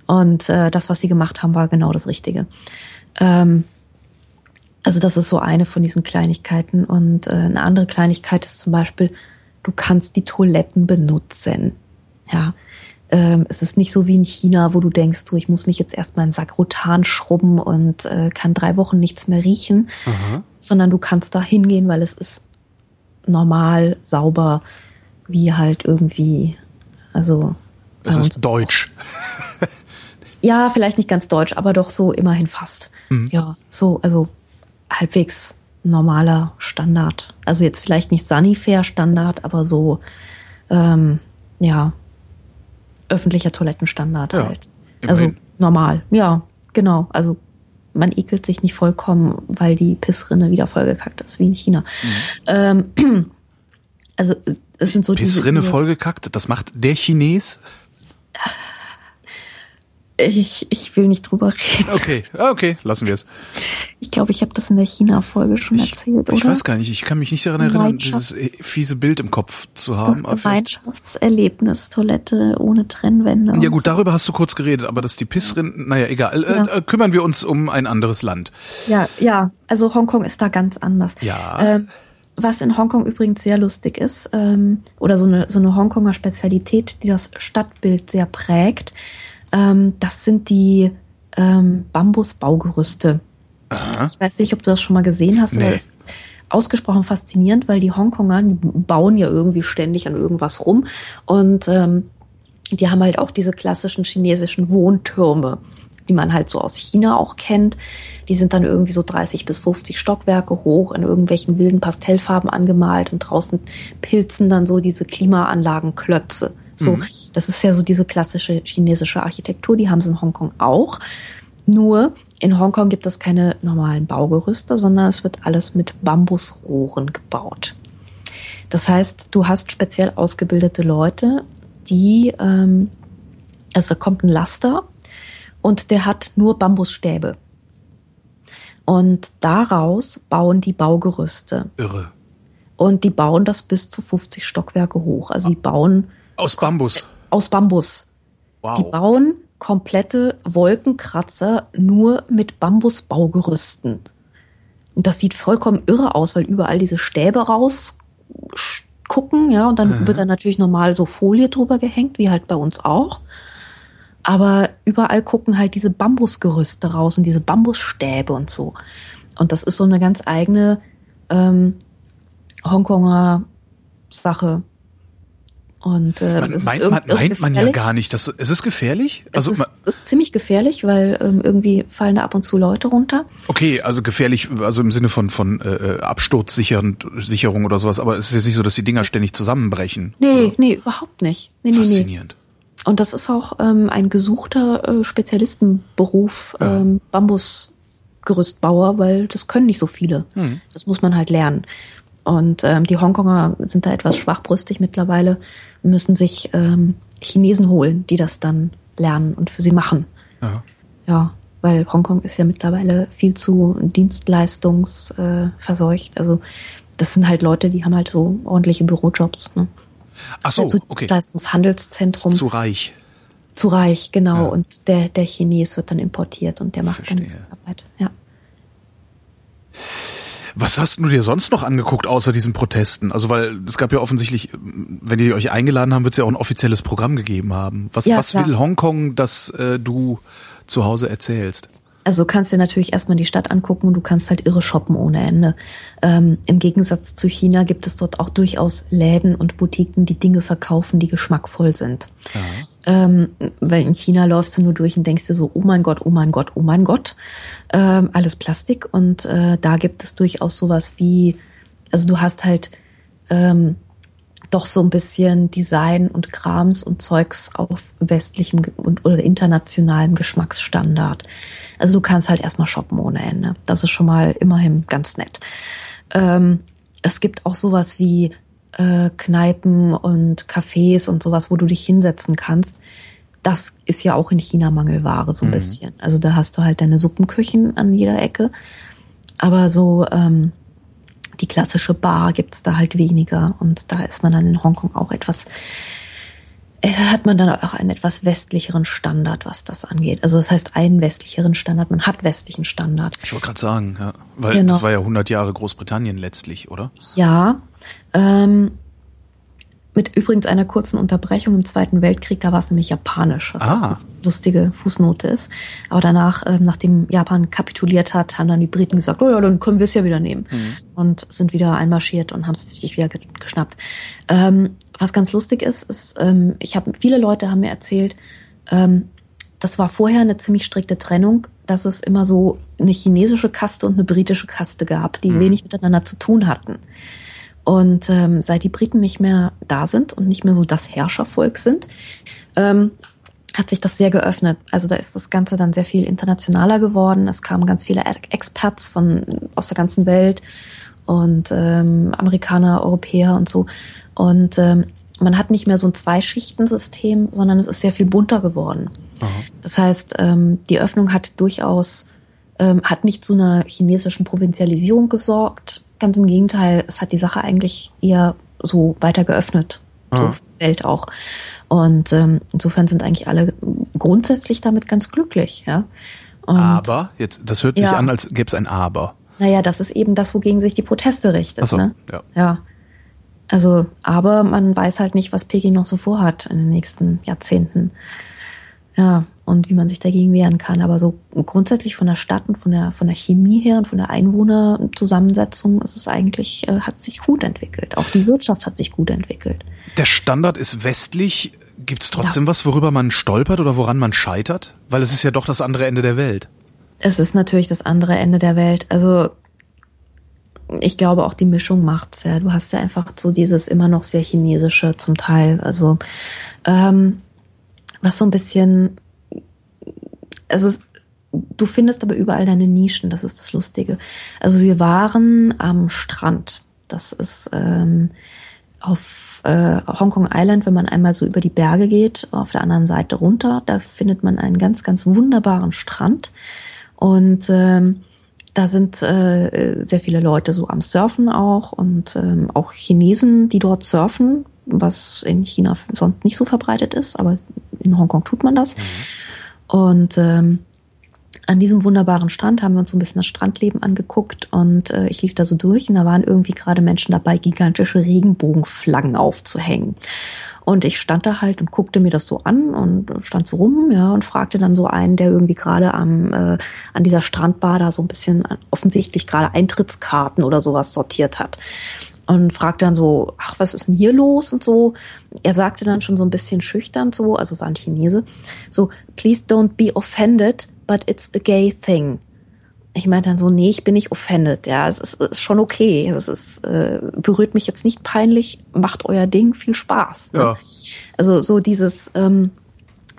Und äh, das, was sie gemacht haben, war genau das Richtige. Ähm, also das ist so eine von diesen Kleinigkeiten. Und äh, eine andere Kleinigkeit ist zum Beispiel, du kannst die Toiletten benutzen. Ja, ähm, es ist nicht so wie in China, wo du denkst, du, ich muss mich jetzt erstmal in Sakrotan schrubben und äh, kann drei Wochen nichts mehr riechen, Aha. sondern du kannst da hingehen, weil es ist normal, sauber, wie halt irgendwie, also. Es ist deutsch. ja, vielleicht nicht ganz deutsch, aber doch so immerhin fast. Mhm. Ja, so, also halbwegs normaler Standard. Also jetzt vielleicht nicht Sanifair Standard, aber so, ähm, ja, öffentlicher Toilettenstandard ja, halt. Also immerhin. normal, ja, genau. Also man ekelt sich nicht vollkommen, weil die Pissrinne wieder vollgekackt ist, wie in China. Mhm. Ähm, [CLEARS THROAT] also es sind so Pissrinne diese, vollgekackt, das macht der Chines? Ich, ich will nicht drüber reden. Okay, okay, lassen wir es. Ich glaube, ich habe das in der China-Folge schon ich, erzählt, oder? Ich weiß gar nicht, ich kann mich nicht daran erinnern, dieses fiese Bild im Kopf zu haben. Das Gemeinschaftserlebnis, Toilette ohne Trennwände. Ja gut, so. darüber hast du kurz geredet, aber dass die Pissrinnen, naja, egal. Äh, ja. Äh, kümmern wir uns um ein anderes Land. Ja, ja, also Hongkong ist da ganz anders. Ja. Ähm, was in Hongkong übrigens sehr lustig ist, ähm, oder so eine, so eine Hongkonger Spezialität, die das Stadtbild sehr prägt, ähm, das sind die ähm, Bambusbaugerüste. Aha. Ich weiß nicht, ob du das schon mal gesehen hast, nee. aber es ist ausgesprochen faszinierend, weil die Hongkonger, die bauen ja irgendwie ständig an irgendwas rum und ähm, die haben halt auch diese klassischen chinesischen Wohntürme, die man halt so aus China auch kennt. Die sind dann irgendwie so 30 bis 50 Stockwerke hoch, in irgendwelchen wilden Pastellfarben angemalt und draußen pilzen dann so diese Klimaanlagenklötze. So, mhm. das ist ja so diese klassische chinesische Architektur, die haben sie in Hongkong auch. Nur in Hongkong gibt es keine normalen Baugerüste, sondern es wird alles mit Bambusrohren gebaut. Das heißt, du hast speziell ausgebildete Leute, die, ähm, also kommt ein Laster und der hat nur Bambusstäbe. Und daraus bauen die Baugerüste. Irre. Und die bauen das bis zu 50 Stockwerke hoch. Also sie bauen Aus Bambus. aus Bambus. Wow. Die bauen komplette Wolkenkratzer nur mit Bambusbaugerüsten. Und das sieht vollkommen irre aus, weil überall diese Stäbe rausgucken, ja, und dann wird dann natürlich normal so Folie drüber gehängt, wie halt bei uns auch. Aber überall gucken halt diese Bambusgerüste raus und diese Bambusstäbe und so. Und das ist so eine ganz eigene ähm, Hongkonger Sache. Und äh, Man, es ist meint, irg- man, meint man ja gar nicht. Das, es ist gefährlich? Also, es ist, ist ziemlich gefährlich, weil ähm, irgendwie fallen da ab und zu Leute runter. okay, also gefährlich, also im Sinne von, von äh, Absturzsicherung oder sowas, aber es ist jetzt nicht so, dass die Dinger ständig zusammenbrechen. Nee, nee, überhaupt nicht. Nee, nee, nee. Faszinierend. Und das ist auch ähm, ein gesuchter äh, Spezialistenberuf, ähm, Bambusgerüstbauer, weil das können nicht so viele. Hm. Das muss man halt lernen. Und ähm, die Hongkonger sind da etwas schwachbrüstig mittlerweile, müssen sich ähm, Chinesen holen, die das dann lernen und für sie machen. Ja. Ja, weil Hongkong ist ja mittlerweile viel zu dienstleistungsverseucht. Äh, also das sind halt Leute, die haben halt so ordentliche Bürojobs. Ne? Ach so, also okay. Dienstleistungshandelszentrum. Zu reich. Zu reich, genau. Ja. Und der, der Chines wird dann importiert und der macht dann Verstehe. Arbeit. Ja. Was hast du dir sonst noch angeguckt außer diesen Protesten? Also weil es gab ja offensichtlich, wenn die euch eingeladen haben, wird es ja auch ein offizielles Programm gegeben haben. Was, Ja, was klar. will Hongkong, dass äh, du zu Hause erzählst? Also du kannst dir natürlich erstmal die Stadt angucken und du kannst halt irre shoppen ohne Ende. Ähm, Im Gegensatz zu China gibt es dort auch durchaus Läden und Boutiquen, die Dinge verkaufen, die geschmackvoll sind. Ähm, weil in China läufst du nur durch und denkst dir so, oh mein Gott, oh mein Gott, oh mein Gott. Ähm, alles Plastik und äh, da gibt es durchaus sowas wie, also du hast halt ähm, doch so ein bisschen Design und Krams und Zeugs auf westlichem und oder internationalem Geschmacksstandard. Also du kannst halt erstmal shoppen ohne Ende. Das ist schon mal immerhin ganz nett. Ähm, es gibt auch sowas wie äh, Kneipen und Cafés und sowas, wo du dich hinsetzen kannst. Das ist ja auch in China Mangelware so ein bisschen. Also da hast du halt deine Suppenküchen an jeder Ecke. Aber so ähm, die klassische Bar gibt's da halt weniger. Und da ist man dann in Hongkong auch etwas, äh, hat man dann auch einen etwas westlicheren Standard, was das angeht. Also das heißt einen westlicheren Standard, man hat westlichen Standard. Ich wollte gerade sagen, ja. Weil Genau. das war ja 100 Jahre Großbritannien letztlich, oder? Ja, ähm, mit übrigens einer kurzen Unterbrechung im Zweiten Weltkrieg, da war es nämlich japanisch, was Ah. eine lustige Fußnote ist. Aber danach, ähm, nachdem Japan kapituliert hat, haben dann die Briten gesagt, oh ja, dann können wir es ja wieder nehmen. Und sind wieder einmarschiert und haben es sich wieder ge geschnappt. Ähm, was ganz lustig ist, ist, ähm, ich habe viele Leute haben mir erzählt, ähm, das war vorher eine ziemlich strikte Trennung, dass es immer so eine chinesische Kaste und eine britische Kaste gab, die wenig miteinander zu tun hatten. Und ähm, seit die Briten nicht mehr da sind und nicht mehr so das Herrschervolk sind, ähm, hat sich das sehr geöffnet. Also da ist das Ganze dann sehr viel internationaler geworden. Es kamen ganz viele Experts von aus der ganzen Welt und ähm, Amerikaner, Europäer und so. Und ähm, man hat nicht mehr so ein Zwei-Schichten-System, sondern es ist sehr viel bunter geworden. Das heißt, ähm, die Öffnung hat durchaus ähm, hat nicht zu einer chinesischen Provinzialisierung gesorgt. Ganz im Gegenteil, es hat die Sache eigentlich eher so weiter geöffnet. So Ah. die Welt auch. Und ähm, insofern sind eigentlich alle grundsätzlich damit ganz glücklich, ja. Und, aber, jetzt, das hört sich Ja. an, als gäbe es ein Aber. Naja, das ist eben das, wogegen sich die Proteste richtet. Ach so, ne? ja. Ja. Also, aber man weiß halt nicht, was Peking noch so vorhat in den nächsten Jahrzehnten. Ja, und wie man sich dagegen wehren kann. Aber so grundsätzlich von der Stadt und von der, von der Chemie her und von der Einwohnerzusammensetzung ist es eigentlich, äh, hat sich gut entwickelt. Auch die Wirtschaft hat sich gut entwickelt. Der Standard ist westlich. Gibt es trotzdem was, worüber man stolpert oder woran man scheitert? Weil es ist ja doch das andere Ende der Welt. Es ist natürlich das andere Ende der Welt. Also ich glaube auch die Mischung macht's ja. Du hast ja einfach so dieses immer noch sehr chinesische zum Teil. Also ähm, was so ein bisschen, also du findest aber überall deine Nischen, das ist das Lustige. Also wir waren am Strand. Das ist ähm, auf äh, Hongkong Island, wenn man einmal so über die Berge geht, auf der anderen Seite runter, da findet man einen ganz, ganz wunderbaren Strand. Und ähm, da sind äh, sehr viele Leute so am Surfen auch und ähm, auch Chinesen, die dort surfen, was in China sonst nicht so verbreitet ist, aber in Hongkong tut man das. Mhm. Und ähm, an diesem wunderbaren Strand haben wir uns so ein bisschen das Strandleben angeguckt und äh, ich lief da so durch und da waren irgendwie gerade Menschen dabei, gigantische Regenbogenflaggen aufzuhängen. Und ich stand da halt und guckte mir das so an und stand so rum, ja, und fragte dann so einen, der irgendwie gerade am äh, an dieser Strandbar da so ein bisschen offensichtlich gerade Eintrittskarten oder sowas sortiert hat. Und fragte dann so, ach, was ist denn hier los und so. Er sagte dann schon so ein bisschen schüchtern so, also war ein Chinese, so, please don't be offended but it's a gay thing. Ich meinte dann so, nee, ich bin nicht offended, ja, es ist, ist schon okay, es ist, äh, berührt mich jetzt nicht peinlich, macht euer Ding, viel Spaß. Ne? Ja. Also so dieses, ähm,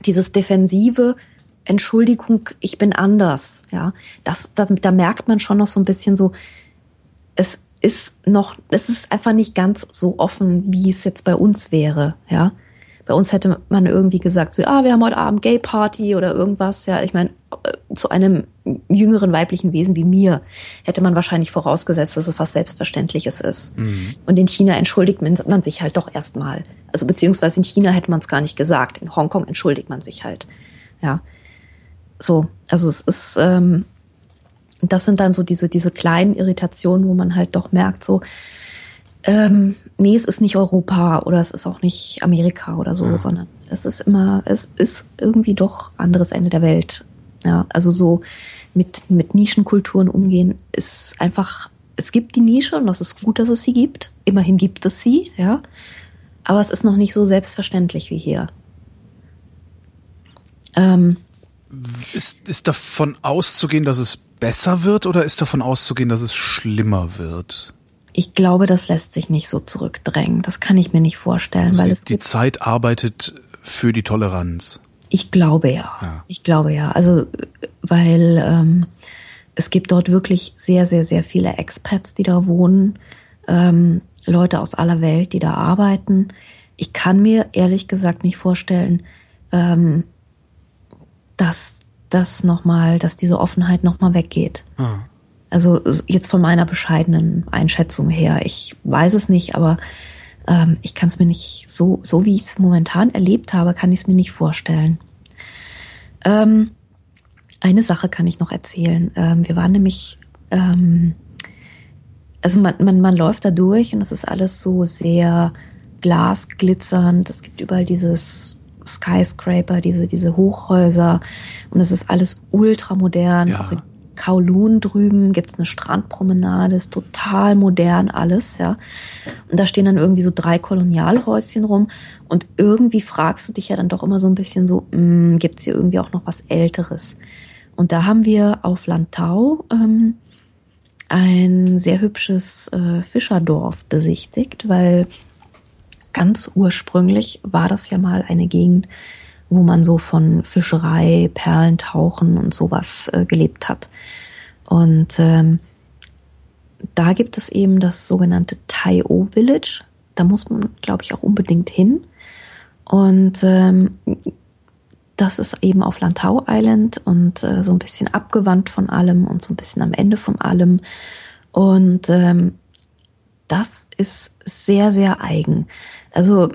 dieses defensive, Entschuldigung, ich bin anders, ja, das, das, da merkt man schon noch so ein bisschen so, es ist noch, es ist einfach nicht ganz so offen, wie es jetzt bei uns wäre, ja. Bei uns hätte man irgendwie gesagt, so, ah, wir haben heute Abend Gay Party oder irgendwas. Ja, ich meine, äh, zu einem jüngeren weiblichen Wesen wie mir hätte man wahrscheinlich vorausgesetzt, dass es was Selbstverständliches ist. Mhm. Und in China entschuldigt man sich halt doch erstmal. Also beziehungsweise in China hätte man es gar nicht gesagt. In Hongkong entschuldigt man sich halt. Ja. So, also es ist, ähm, das sind dann so diese, diese kleinen Irritationen, wo man halt doch merkt, so, ähm, nee, es ist nicht Europa oder es ist auch nicht Amerika oder so, ja. sondern es ist immer, es ist irgendwie doch anderes Ende der Welt. Ja, also so mit, mit Nischenkulturen umgehen ist einfach, es gibt die Nische und das ist gut, dass es sie gibt. Immerhin gibt es sie, ja. Aber es ist noch nicht so selbstverständlich wie hier. Ähm, ist, ist davon auszugehen, dass es besser wird oder ist davon auszugehen, dass es schlimmer wird? ich glaube, das lässt sich nicht so zurückdrängen. Das kann ich mir nicht vorstellen, also weil es die Zeit arbeitet für die Toleranz. Ich glaube ja. ja. Ich glaube ja. Also weil ähm, es gibt dort wirklich sehr, sehr, sehr viele Expats, die da wohnen, ähm, Leute aus aller Welt, die da arbeiten. Ich kann mir ehrlich gesagt nicht vorstellen, ähm, dass das noch mal, dass diese Offenheit noch mal weggeht. Ah. Also jetzt von meiner bescheidenen Einschätzung her. Ich weiß es nicht, aber ähm, ich kann es mir nicht so, so wie ich es momentan erlebt habe, kann ich es mir nicht vorstellen. Ähm, eine Sache kann ich noch erzählen. Ähm, wir waren nämlich, ähm, also man, man, man läuft da durch und es ist alles so sehr glasglitzernd. Es gibt überall dieses Skyscraper, diese, diese Hochhäuser und es ist alles ultramodern. Ja. Auch in Kowloon drüben gibt's eine Strandpromenade, ist total modern alles, ja. Und da stehen dann irgendwie so drei Kolonialhäuschen rum und irgendwie fragst du dich ja dann doch immer so ein bisschen so, mh, hm, gibt's hier irgendwie auch noch was Älteres? Und da haben wir auf Lantau ähm, ein sehr hübsches äh, Fischerdorf besichtigt, weil ganz ursprünglich war das ja mal eine Gegend, wo man so von Fischerei, Perlentauchen und sowas äh, gelebt hat. Und ähm, da gibt es eben das sogenannte Tai-O Village. Da muss man, glaube ich, auch unbedingt hin. Und ähm, das ist eben auf Lantau Island und äh, so ein bisschen abgewandt von allem und so ein bisschen am Ende von allem. Und ähm, das ist sehr, sehr eigen. Also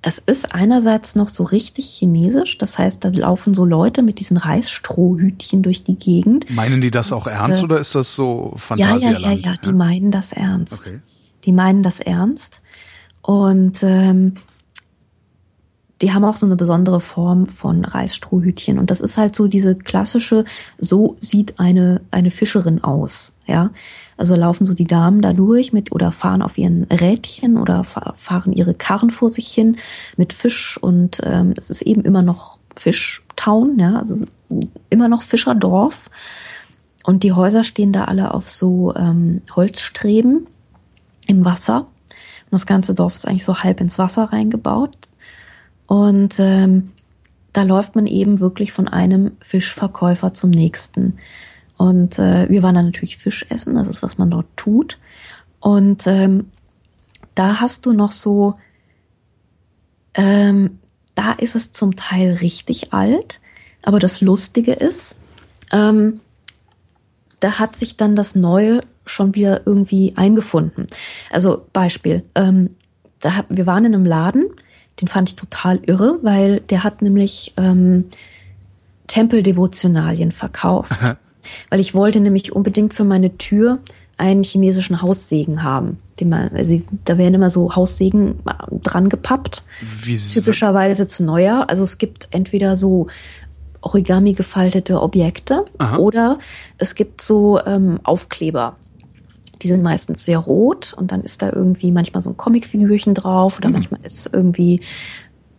es ist einerseits noch so richtig chinesisch, das heißt, da laufen so Leute mit diesen Reisstrohhütchen durch die Gegend. Meinen die das auch und, ernst äh, oder ist das so Fantasieland? Ja, ja, ja, ja, die meinen das ernst. Okay. Die meinen das ernst und ähm, die haben auch so eine besondere Form von Reisstrohhütchen und das ist halt so diese klassische, so sieht eine eine Fischerin aus, ja. Also laufen so die Damen da durch mit oder fahren auf ihren Rädchen oder fahren ihre Karren vor sich hin mit Fisch und ähm, es ist eben immer noch Fischtown, ja, also immer noch Fischerdorf. Und die Häuser stehen da alle auf so ähm, Holzstreben im Wasser. Und das ganze Dorf ist eigentlich so halb ins Wasser reingebaut. Und ähm, da läuft man eben wirklich von einem Fischverkäufer zum nächsten. Und äh, wir waren dann natürlich Fisch essen, das ist, was man dort tut. Und ähm, da hast du noch so, ähm, da ist es zum Teil richtig alt, aber das Lustige ist, ähm, da hat sich dann das Neue schon wieder irgendwie eingefunden. Also Beispiel, ähm, da hab, wir waren in einem Laden, den fand ich total irre, weil der hat nämlich ähm, Tempeldevotionalien verkauft. Weil ich wollte nämlich unbedingt für meine Tür einen chinesischen Haussegen haben. Den man, also da werden immer so Haussegen dran gepappt. Wie typischerweise zu Neujahr. Also es gibt entweder so Origami gefaltete Objekte Aha. oder es gibt so ähm, Aufkleber. Die sind meistens sehr rot und dann ist da irgendwie manchmal so ein Comicfigürchen drauf oder manchmal ist irgendwie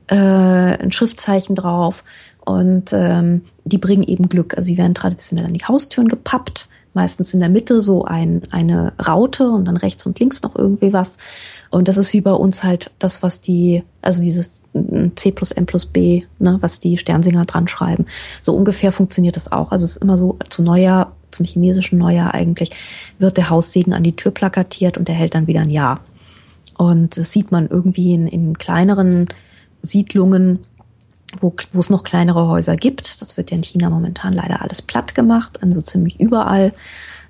äh, ein Schriftzeichen drauf und ähm, die bringen eben Glück. Also sie werden traditionell an die Haustüren gepappt, meistens in der Mitte so ein, eine Raute und dann rechts und links noch irgendwie was. Und das ist wie bei uns halt das, was die, also dieses C plus M plus B, ne, was die Sternsinger dran schreiben. So ungefähr funktioniert das auch. Also es ist immer so zu Neujahr, zum chinesischen Neujahr eigentlich, wird der Haussegen an die Tür plakatiert und der hält dann wieder ein Jahr. Und das sieht man irgendwie in, in kleineren Siedlungen, wo, wo es noch kleinere Häuser gibt. Das wird ja in China momentan leider alles platt gemacht, also ziemlich überall.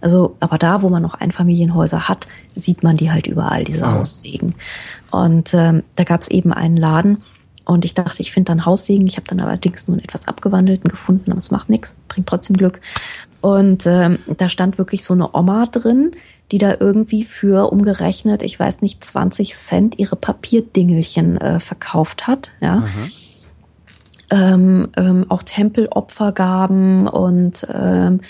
Also, aber da, wo man noch Einfamilienhäuser hat, sieht man die halt überall, diese Ah. Haussegen. Und ähm, da gab es eben einen Laden und ich dachte, ich finde dann Haussegen. Ich habe dann allerdings nur einen etwas abgewandelten gefunden, aber es macht nichts, bringt trotzdem Glück. Und ähm, da stand wirklich so eine Oma drin, die da irgendwie für umgerechnet, ich weiß nicht, 20 Cent ihre Papierdingelchen äh, verkauft hat. Ja. Ähm, ähm, auch Tempelopfergaben und ähm,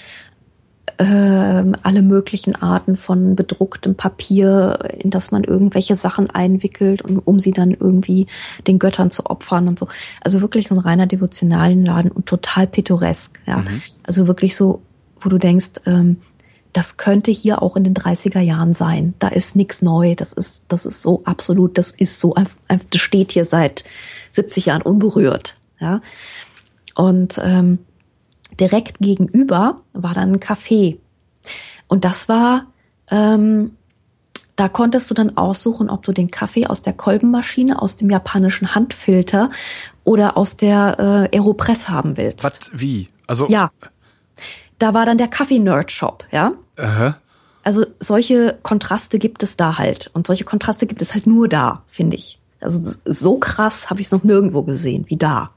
ähm, alle möglichen Arten von bedrucktem Papier, in das man irgendwelche Sachen einwickelt, und, um sie dann irgendwie den Göttern zu opfern und so. Also wirklich so ein reiner Devotionalienladen und total pittoresk. Ja. Also wirklich so, wo du denkst, ähm, das könnte hier auch in den 30er Jahren sein. Da ist nichts neu. Das ist, das ist so absolut, das ist so, das steht hier seit 70 Jahren unberührt. Ja. Und ähm, direkt gegenüber war dann ein Café. Und das war, ähm, da konntest du dann aussuchen, ob du den Kaffee aus der Kolbenmaschine, aus dem japanischen Handfilter oder aus der äh, Aeropress haben willst. Was? Wie? Also. Ja. Da war dann der Kaffee-Nerd-Shop, ja. Äh, Also solche Kontraste gibt es da halt. Und solche Kontraste gibt es halt nur da, finde ich. Also so krass habe ich es noch nirgendwo gesehen wie da.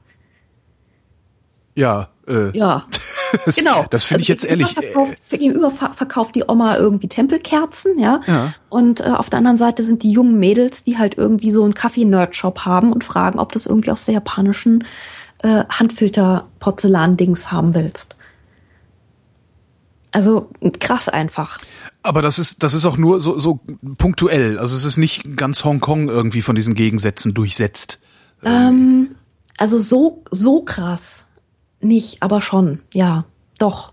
Ja. Äh, Ja, [LAUGHS] genau. Das finde ich jetzt ehrlich. äh, Verkauft, gegenüber ver verkauft die Oma irgendwie Tempelkerzen, ja. Ja. Und äh, auf der anderen Seite sind die jungen Mädels, die halt irgendwie so einen Kaffee-Nerd-Shop haben und fragen, ob du es irgendwie aus der japanischen äh, Handfilter-Porzellan-Dings haben willst. Also krass einfach. Aber das ist, das ist auch nur so, so punktuell. Also es ist nicht ganz Hongkong irgendwie von diesen Gegensätzen durchsetzt. Also so, so krass nicht, aber schon, ja, doch.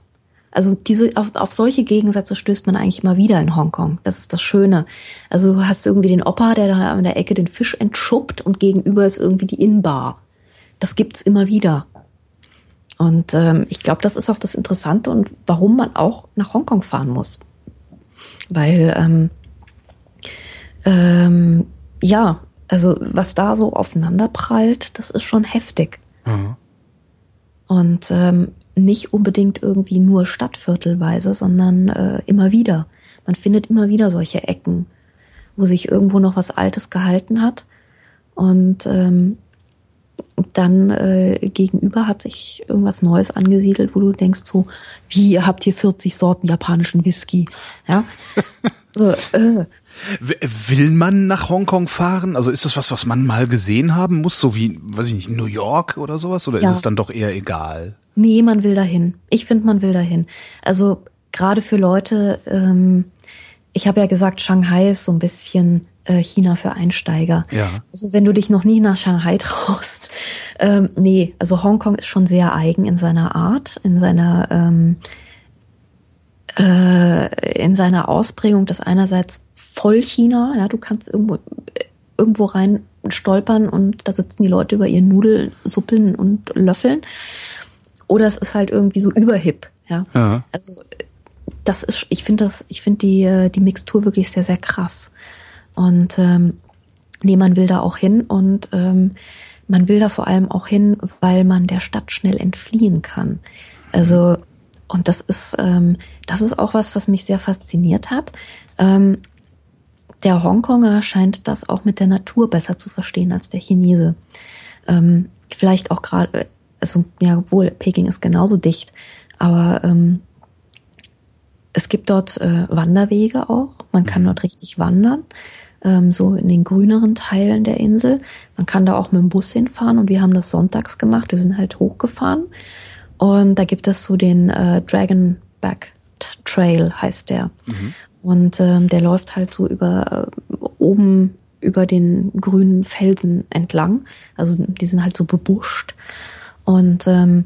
Also diese, auf, auf solche Gegensätze stößt man eigentlich immer wieder in Hongkong. Das ist das Schöne. Also du hast irgendwie den Opa, der da an der Ecke den Fisch entschuppt und gegenüber ist irgendwie die Innenbar. Das gibt's immer wieder. Und ähm, ich glaube, das ist auch das Interessante und warum man auch nach Hongkong fahren muss. Weil, ähm, ähm, ja, also was da so aufeinander prallt, das ist schon heftig. Mhm. Und ähm, nicht unbedingt irgendwie nur stadtviertelweise, sondern äh, immer wieder. Man findet immer wieder solche Ecken, wo sich irgendwo noch was Altes gehalten hat. Und ähm, dann äh, gegenüber hat sich irgendwas Neues angesiedelt, wo du denkst so, wie, ihr habt hier 40 Sorten japanischen Whisky. Ja. [LAUGHS] so, äh, Will man nach Hongkong fahren? Also ist das was, was man mal gesehen haben muss, so wie, weiß ich nicht, New York oder sowas? Oder Ja. ist es dann doch eher egal? Nee, man will dahin. Ich finde, man will dahin. Also gerade für Leute, ähm, ich habe ja gesagt, Shanghai ist so ein bisschen äh, China für Einsteiger. Ja. Also wenn du dich noch nie nach Shanghai [LAUGHS] traust, ähm, nee, also Hongkong ist schon sehr eigen in seiner Art, in seiner ähm, äh, in seiner Ausprägung, das einerseits voll China, ja, du kannst irgendwo irgendwo rein stolpern und da sitzen die Leute über ihren Nudelsuppeln und Löffeln. Oder es ist halt irgendwie so überhip. Ja. ja. Also das ist, ich finde das, ich finde die, äh, die Mixtur wirklich sehr, sehr krass. Und ähm, nee, man will da auch hin und ähm, man will da vor allem auch hin, weil man der Stadt schnell entfliehen kann. Also, und das ist, ähm, das ist auch was, was mich sehr fasziniert hat. Ähm, der Hongkonger scheint das auch mit der Natur besser zu verstehen als der Chinese. Ähm, vielleicht auch gerade, also ja, wohl, Peking ist genauso dicht, aber ähm, es gibt dort äh, Wanderwege auch. Man kann dort richtig wandern, ähm, so in den grüneren Teilen der Insel. Man kann da auch mit dem Bus hinfahren und wir haben das sonntags gemacht. Wir sind halt hochgefahren und da gibt es so den äh, Dragonback Trail, heißt der. Mhm. Und ähm, der läuft halt so über äh, oben über den grünen Felsen entlang. Also die sind halt so bebuscht. Und ähm,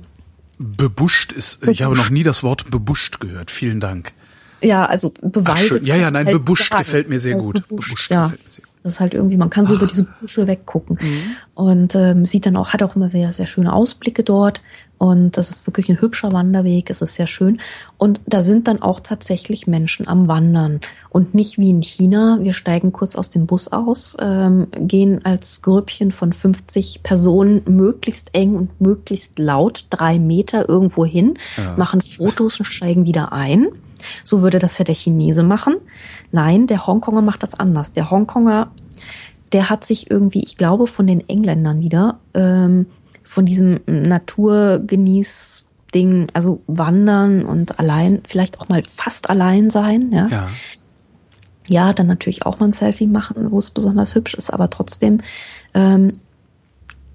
Bebuscht ist, bebuscht. ich habe noch nie das Wort bebuscht gehört. Vielen Dank. Ja, also bewaldet. Ja, ja, nein, halt bebuscht sagen. gefällt mir sehr gut. Bebuscht, bebuscht ja. gefällt mir sehr gut. Das ist halt irgendwie, man kann so Ach. über diese Büsche weggucken. Mhm. Und ähm, sieht dann auch, hat auch immer wieder sehr schöne Ausblicke dort. Und das ist wirklich ein hübscher Wanderweg, es ist sehr schön. Und da sind dann auch tatsächlich Menschen am Wandern. Und nicht wie in China, wir steigen kurz aus dem Bus aus, ähm, gehen als Grüppchen von 50 Personen möglichst eng und möglichst laut drei Meter irgendwo hin, ja. machen Fotos und steigen wieder ein. So würde das ja der Chinese machen. Nein, der Hongkonger macht das anders. Der Hongkonger, der hat sich irgendwie, ich glaube, von den Engländern wieder, ähm, von diesem Naturgenieß Ding, also wandern und allein, vielleicht auch mal fast allein sein, ja. ja. Ja, dann natürlich auch mal ein Selfie machen, wo es besonders hübsch ist, aber trotzdem ähm,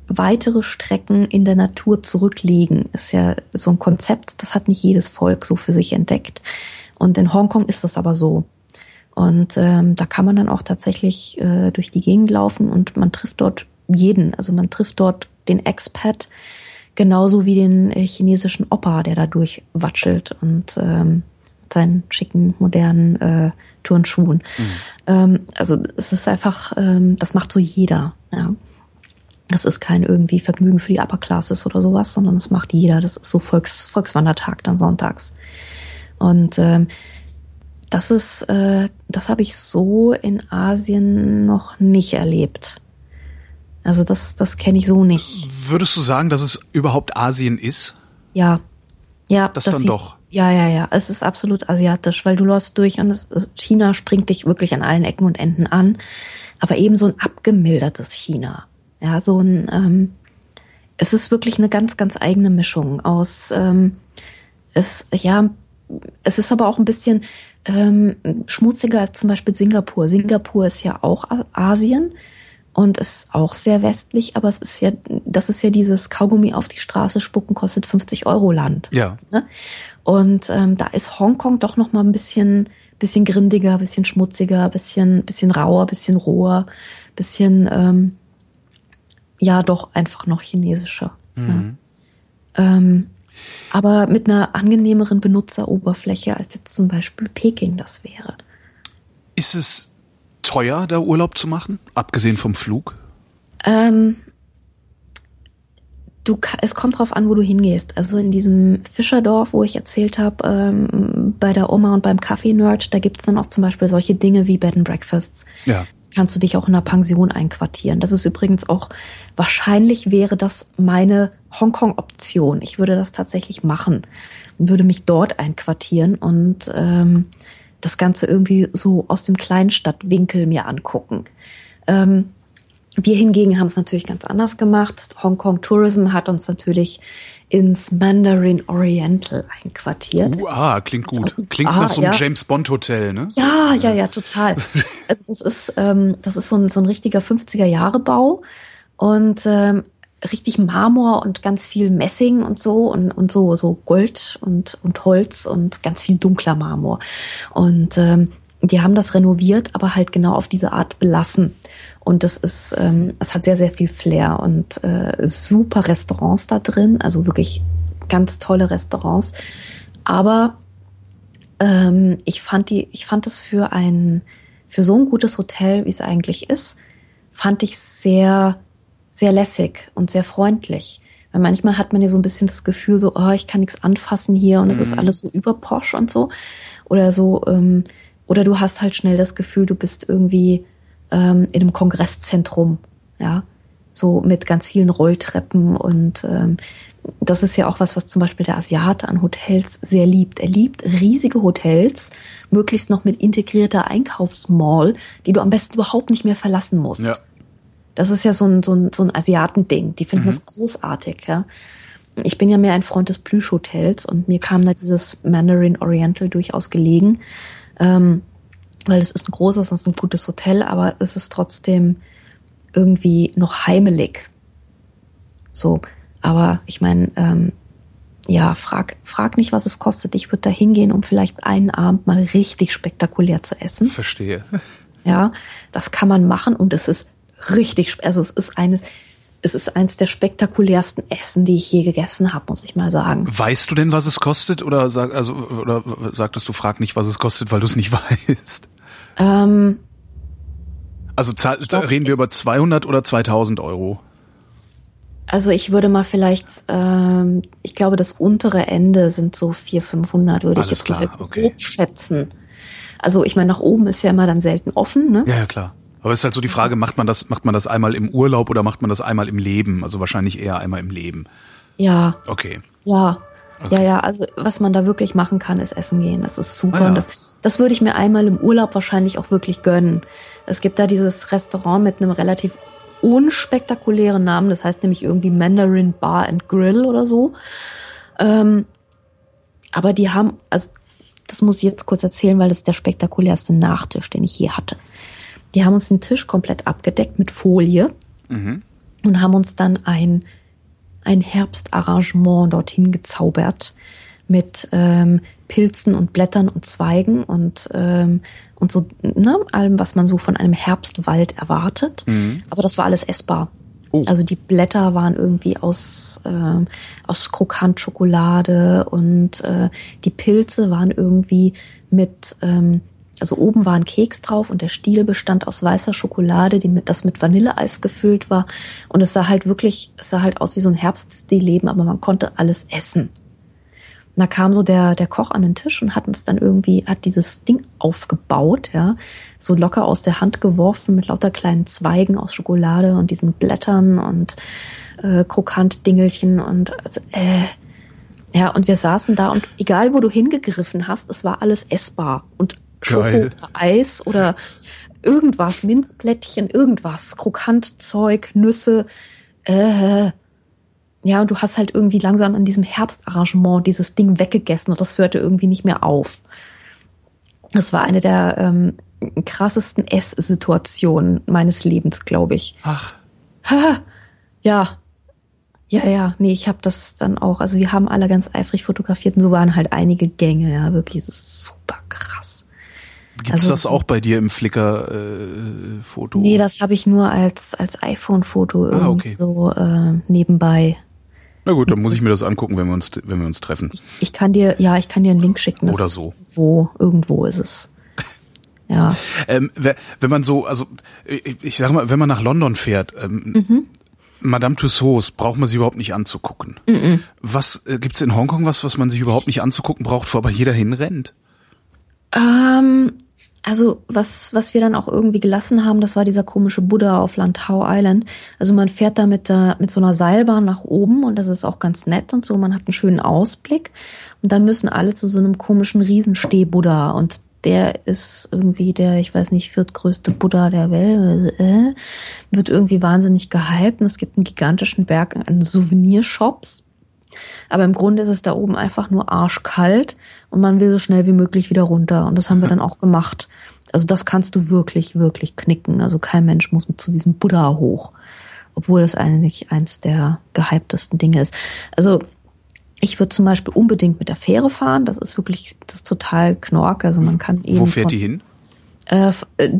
weitere Strecken in der Natur zurücklegen, ist ja so ein Konzept, das hat nicht jedes Volk so für sich entdeckt. Und in Hongkong ist das aber so. Und ähm, da kann man dann auch tatsächlich äh, durch die Gegend laufen und man trifft dort jeden. Also man trifft dort den Expat genauso wie den äh, chinesischen Opa, der da durchwatschelt und ähm, mit seinen schicken, modernen äh, Turnschuhen. Mhm. Ähm, also es ist einfach, ähm, das macht so jeder. Ja. Das ist kein irgendwie Vergnügen für die Upper Classes oder sowas, sondern das macht jeder. Das ist so Volks, Volkswandertag dann sonntags. Und ähm, das ist, äh, das habe ich so in Asien noch nicht erlebt. Also das, das kenne ich so nicht. Würdest du sagen, dass es überhaupt Asien ist? Ja, ja. Das, das dann doch. Ja, ja, ja. Es ist absolut asiatisch, weil du läufst durch und es, China springt dich wirklich an allen Ecken und Enden an. Aber eben so ein abgemildertes China. Ja, so ein, ähm, es ist wirklich eine ganz, ganz eigene Mischung aus, ähm, es, ja, es ist aber auch ein bisschen ähm, schmutziger als zum Beispiel Singapur. Singapur ist ja auch Asien und ist auch sehr westlich, aber es ist ja, das ist ja dieses Kaugummi auf die Straße spucken kostet 50 Euro Land. Ja. Ne? Und ähm, da ist Hongkong doch noch mal ein bisschen, bisschen grindiger, bisschen schmutziger, bisschen, bisschen rauer, bisschen roher, bisschen, ähm, ja, doch einfach noch chinesischer. Mhm. Ja. Ähm, aber mit einer angenehmeren Benutzeroberfläche, als jetzt zum Beispiel Peking das wäre. Ist es teuer, da Urlaub zu machen, abgesehen vom Flug? Ähm, du, es kommt drauf an, wo du hingehst. Also in diesem Fischerdorf, wo ich erzählt habe, ähm, bei der Oma und beim Kaffee-Nerd, da gibt's dann auch zum Beispiel solche Dinge wie Bed and Breakfasts. Ja kannst du dich auch in einer Pension einquartieren. Das ist übrigens auch, wahrscheinlich wäre das meine Hongkong-Option. Ich würde das tatsächlich machen, würde mich dort einquartieren und ähm, das Ganze irgendwie so aus dem Kleinstadtwinkel mir angucken. Ähm, wir hingegen haben es natürlich ganz anders gemacht. Hongkong Tourism hat uns natürlich ins Mandarin Oriental einquartiert. Uh, ah, klingt gut. Klingt ah, nach so einem ja. James Bond Hotel, ne? Ja, ja, ja, total. also das ist, ähm, das ist so ein, so ein richtiger 50er Jahre Bau und ähm, richtig Marmor und ganz viel Messing und so und, und so, so Gold und, und Holz und ganz viel dunkler Marmor. Und ähm, die haben das renoviert, aber halt genau auf diese Art belassen. Und das ist, ähm, es hat sehr, sehr viel Flair und äh, super Restaurants da drin, also wirklich ganz tolle Restaurants. Aber ähm, ich fand die, ich fand es für ein, für so ein gutes Hotel, wie es eigentlich ist, fand ich sehr, sehr lässig und sehr freundlich. Weil manchmal hat man ja so ein bisschen das Gefühl, so, oh, ich kann nichts anfassen hier und es mhm. ist alles so überposch und so. Oder so, ähm, oder du hast halt schnell das Gefühl, du bist irgendwie ähm, in einem Kongresszentrum, ja. So mit ganz vielen Rolltreppen und ähm, das ist ja auch was, was zum Beispiel der Asiate an Hotels sehr liebt. Er liebt riesige Hotels, möglichst noch mit integrierter Einkaufsmall, die du am besten überhaupt nicht mehr verlassen musst. Ja. Das ist ja so ein, so ein, so ein Asiatending. Die finden mhm. das großartig, ja. Ich bin ja mehr ein Freund des Plüschhotels und mir kam da dieses Mandarin Oriental durchaus gelegen, ähm, weil es ist ein großes, es ist ein gutes Hotel, aber es ist trotzdem irgendwie noch heimelig. So, aber ich meine, ähm, ja, frag, frag nicht, was es kostet. Ich würde da hingehen, um vielleicht einen Abend mal richtig spektakulär zu essen. Verstehe. Ja, das kann man machen und es ist richtig, also es ist eines, es ist eines der spektakulärsten Essen, die ich je gegessen habe, muss ich mal sagen. Weißt du denn, was es kostet? Oder sag, also, oder sagtest du, frag nicht, was es kostet, weil du es nicht [LAUGHS] weißt? Ähm, also zahl, reden wir über 200 oder 2000 Euro? Also ich würde mal vielleicht, ähm, ich glaube, das untere Ende sind so 400, 500, würde Alles ich jetzt klar, mal okay. grob schätzen. Also ich meine, nach oben ist ja immer dann selten offen, ne? Ja, ja, klar. Aber es ist halt so die Frage, macht man das, macht man das einmal im Urlaub oder macht man das einmal im Leben? Also wahrscheinlich eher einmal im Leben. Ja. Okay. Ja. Okay. Ja, ja, also was man da wirklich machen kann, ist essen gehen. Das ist super. Ah, ja. Und das, das würde ich mir einmal im Urlaub wahrscheinlich auch wirklich gönnen. Es gibt da dieses Restaurant mit einem relativ unspektakulären Namen. Das heißt nämlich irgendwie Mandarin Bar and Grill oder so. Ähm, aber die haben, also das muss ich jetzt kurz erzählen, weil das ist der spektakulärste Nachtisch, den ich je hatte. Die haben uns den Tisch komplett abgedeckt mit Folie mhm. und haben uns dann ein, ein Herbstarrangement dorthin gezaubert mit ähm, Pilzen und Blättern und Zweigen und ähm, und so ne, allem, was man so von einem Herbstwald erwartet. Mhm. Aber das war alles essbar. Oh. Also die Blätter waren irgendwie aus äh, aus Krokantschokolade und äh, die Pilze waren irgendwie mit ähm, also oben war ein Keks drauf und der Stiel bestand aus weißer Schokolade, die mit, das mit Vanilleeis gefüllt war. Und es sah halt wirklich, es sah halt aus wie so ein Herbststillleben, aber man konnte alles essen. Und da kam so der, der Koch an den Tisch und hat uns dann irgendwie, hat dieses Ding aufgebaut, ja, so locker aus der Hand geworfen mit lauter kleinen Zweigen aus Schokolade und diesen Blättern und äh, Krokantdingelchen und also, äh, ja, und wir saßen da und egal wo du hingegriffen hast, es war alles essbar und Schoko Eis oder irgendwas, Minzplättchen, irgendwas, Krokantzeug, Nüsse, äh, ja, und du hast halt irgendwie langsam an diesem Herbstarrangement dieses Ding weggegessen und das hörte irgendwie nicht mehr auf. Das war eine der ähm, krassesten Esssituationen meines Lebens, glaube ich. Ach. [LAUGHS] Ja. Ja, ja, nee, ich habe das dann auch, also wir haben alle ganz eifrig fotografiert und so waren halt einige Gänge, ja, wirklich, das ist super krass. Gibt es also das auch bei dir im Flickr-Foto? Äh, nee, das habe ich nur als, als iPhone-Foto ah, okay. so äh, nebenbei. Na gut, dann muss ich mir das angucken, wenn wir uns, wenn wir uns treffen. Ich, ich kann dir, ja, ich kann dir einen Link schicken. Oder so. Wo, irgendwo ist es. [LAUGHS] Ja. ähm, wenn man so, also ich, ich sag mal, wenn man nach London fährt, ähm, mhm. Madame Tussauds braucht man sie überhaupt nicht anzugucken. Mhm. Was äh, gibt's in Hongkong was, was man sich überhaupt nicht anzugucken braucht, wo aber jeder hinrennt? Ähm, also was, was wir dann auch irgendwie gelassen haben, das war dieser komische Buddha auf Lantau Island. Also man fährt da mit, der, mit so einer Seilbahn nach oben und das ist auch ganz nett und so. Man hat einen schönen Ausblick und dann müssen alle zu so einem komischen Riesensteh-Buddha und der ist irgendwie der, ich weiß nicht, viertgrößte Buddha der Welt, äh, wird irgendwie wahnsinnig gehypt und es gibt einen gigantischen Berg an Souvenirshops aber im Grunde ist es da oben einfach nur arschkalt und man will so schnell wie möglich wieder runter. Und das haben wir [LAUGHS] dann auch gemacht. Also das kannst du wirklich, wirklich knicken. Also kein Mensch muss mit zu diesem Buddha hoch. Obwohl das eigentlich eins der gehyptesten Dinge ist. Also ich würde zum Beispiel unbedingt mit der Fähre fahren. Das ist wirklich, das ist total knork. Also man kann eben. Wo fährt die hin? Äh, äh,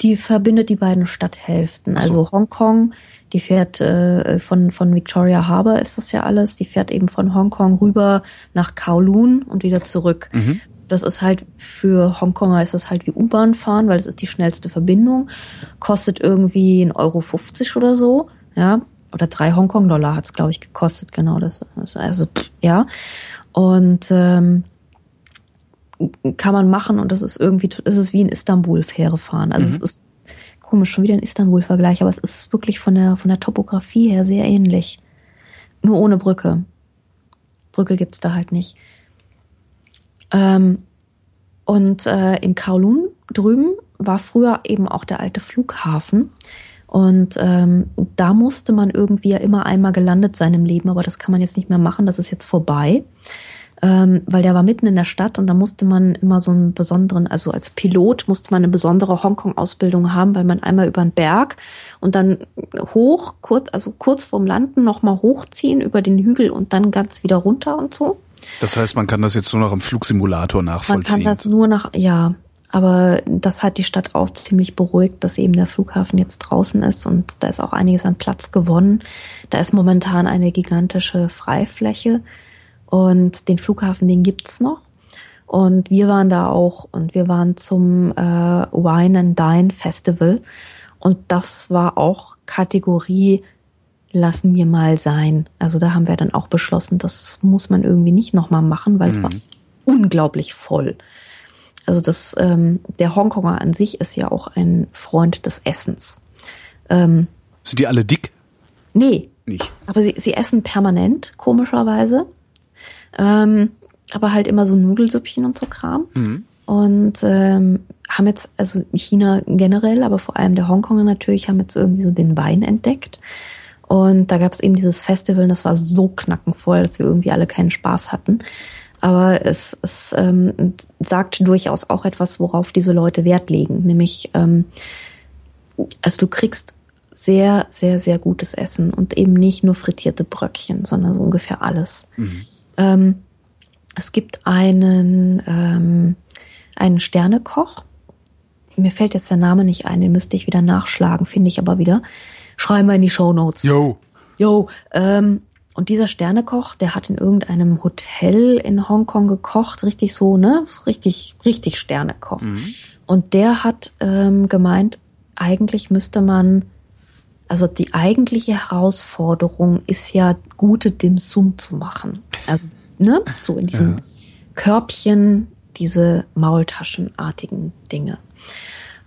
die verbindet die beiden Stadthälften. So. Also Hongkong die fährt äh, von, von Victoria Harbour ist das ja alles. Die fährt eben von Hongkong rüber nach Kowloon und wieder zurück. Mhm. Das ist halt für Hongkonger ist es halt wie U-Bahn fahren, weil es ist die schnellste Verbindung. Kostet irgendwie 1,50 Euro oder so, ja. Oder drei Hongkong-Dollar hat es, glaube ich, gekostet, genau das. Also, pff, ja. Und ähm, kann man machen und das ist irgendwie, es ist wie in Istanbul Fähre fahren. Also mhm. es ist komisch, schon wieder ein Istanbul-Vergleich, aber es ist wirklich von der, von der Topografie her sehr ähnlich. Nur ohne Brücke. Brücke gibt's da halt nicht. Ähm, und äh, in Kowloon drüben war früher eben auch der alte Flughafen. Und ähm, da musste man irgendwie ja immer einmal gelandet sein im Leben, aber das kann man jetzt nicht mehr machen, das ist jetzt vorbei ähm, weil der war mitten in der Stadt und da musste man immer so einen besonderen, also als Pilot musste man eine besondere Hongkong-Ausbildung haben, weil man einmal über den Berg und dann hoch, kurz, also kurz vorm Landen nochmal hochziehen über den Hügel und dann ganz wieder runter und so. Das heißt, man kann das jetzt nur noch im Flugsimulator nachvollziehen. Man kann das nur nach, ja, aber das hat die Stadt auch ziemlich beruhigt, dass eben der Flughafen jetzt draußen ist und da ist auch einiges an Platz gewonnen. Da ist momentan eine gigantische Freifläche und den Flughafen, den gibt's noch. Und wir waren da auch und wir waren zum äh, Wine and Dine Festival. Und das war auch Kategorie, lassen wir mal sein. Also da haben wir dann auch beschlossen, das muss man irgendwie nicht nochmal machen, weil mhm. es war unglaublich voll. Also das, ähm, der Hongkonger an sich ist ja auch ein Freund des Essens. Ähm, Sind die alle dick? Nee. Nicht. Aber sie, sie essen permanent, komischerweise. Ähm, aber halt immer so Nudelsüppchen und so Kram. Mhm. Und ähm, haben jetzt, also China generell, aber vor allem der Hongkonger natürlich, haben jetzt irgendwie so den Wein entdeckt. Und da gab es eben dieses Festival, das war so knackenvoll, dass wir irgendwie alle keinen Spaß hatten. Aber es, es ähm, sagt durchaus auch etwas, worauf diese Leute Wert legen. Nämlich, ähm, also du kriegst sehr, sehr, sehr gutes Essen und eben nicht nur frittierte Bröckchen, sondern so ungefähr alles. Mhm. Ähm, es gibt einen, ähm, einen Sternekoch. Mir fällt jetzt der Name nicht ein, den müsste ich wieder nachschlagen, finde ich aber wieder. Schreiben wir in die Show Notes. Yo. Yo. Ähm, und dieser Sternekoch, der hat in irgendeinem Hotel in Hongkong gekocht, richtig so, ne? Richtig, richtig Sternekoch. Mhm. Und der hat ähm, gemeint, eigentlich müsste man also die eigentliche Herausforderung ist ja, gute Dim Sum zu machen. Also, ne, so in diesem ja. Körbchen, diese Maultaschenartigen Dinge.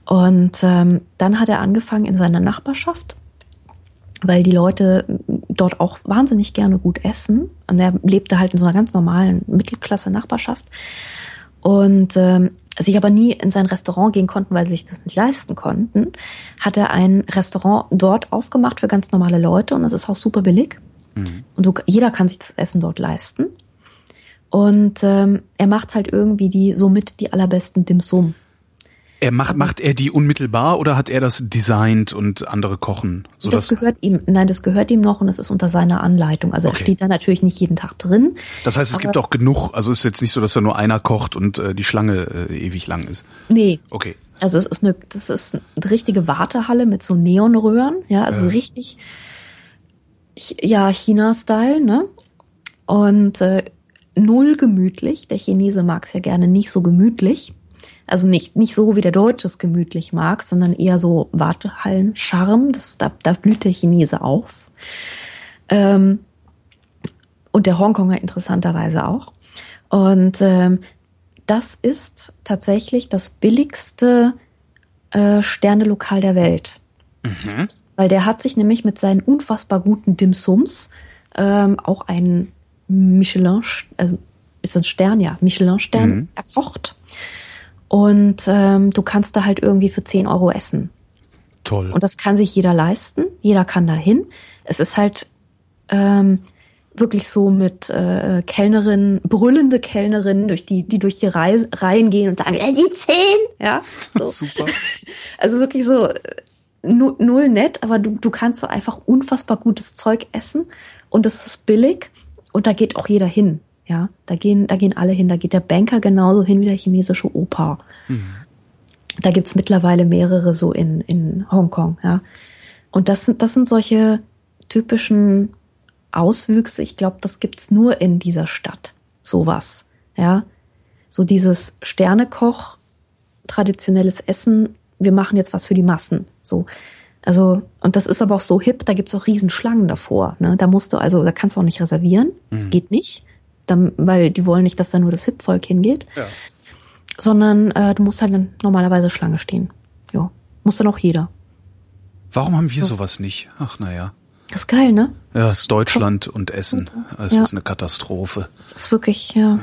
Und ähm, dann hat er angefangen in seiner Nachbarschaft, weil die Leute dort auch wahnsinnig gerne gut essen. Und er lebte halt in so einer ganz normalen Mittelklasse-Nachbarschaft. Und ähm, sich aber nie in sein Restaurant gehen konnten, weil sie sich das nicht leisten konnten, hat er ein Restaurant dort aufgemacht für ganz normale Leute und es ist auch super billig. Mhm. Und du, jeder kann sich das Essen dort leisten. Und ähm, er macht halt irgendwie die somit die allerbesten Dim Sum. Er macht, macht er die unmittelbar oder hat er das designt und andere kochen? das gehört ihm, nein, das gehört ihm noch und es ist unter seiner Anleitung. Also okay. er steht da natürlich nicht jeden Tag drin. Das heißt, es gibt auch genug, also es ist jetzt nicht so, dass da nur einer kocht und äh, die Schlange äh, ewig lang ist. Nee. Okay. Also es ist eine, das ist eine richtige Wartehalle mit so Neonröhren, ja, also äh. richtig, ja, China-Style, ne? Und äh, null gemütlich. Der Chinese mag es ja gerne nicht so gemütlich. Also nicht, nicht so, wie der Deutsche es gemütlich mag, sondern eher so Wartehallen-Charme. Das, da, da blüht der Chinese auf. Ähm, und der Hongkonger interessanterweise auch. Und ähm, das ist tatsächlich das billigste äh, Sternelokal der Welt. Mhm. Weil der hat sich nämlich mit seinen unfassbar guten Dim Sums ähm, auch einen Michelin, also ist ein Stern, ja, Michelin-Stern mhm. erkocht. Und ähm, du kannst da halt irgendwie für 10 Euro essen. Toll. Und das kann sich jeder leisten. Jeder kann da hin. Es ist halt ähm, wirklich so mit äh, Kellnerinnen, brüllende Kellnerinnen, durch die, die durch die Reise, Reihen gehen und sagen, äh, die zehn, ja. So. [LAUGHS] Super. [LAUGHS] Also wirklich so äh, null nett, aber du, du kannst so einfach unfassbar gutes Zeug essen und es ist billig und da geht auch jeder hin. Ja, da gehen, da gehen alle hin. Da geht der Banker genauso hin wie der chinesische Opa. Mhm. Da gibt's mittlerweile mehrere so in, in Hongkong, ja. Und das sind, das sind solche typischen Auswüchse. Ich glaube, das gibt's nur in dieser Stadt. Sowas, ja. so dieses Sternekoch, traditionelles Essen, wir machen jetzt was für die Massen. So. Also, und das ist aber auch so hip, da gibt's auch Riesenschlangen davor. Ne? Da musst du, also, da kannst du auch nicht reservieren. Das mhm. geht nicht. Dann, weil die wollen nicht, dass da nur das Hip-Volk hingeht. Ja. Sondern äh, du musst halt normalerweise Schlange stehen. Ja. Muss dann auch jeder. Warum haben wir sowas nicht? Ach, naja. Das ist geil, ne? Ja, das ist Deutschland und Essen. Es ja. ist eine Katastrophe. Es ist wirklich, ja.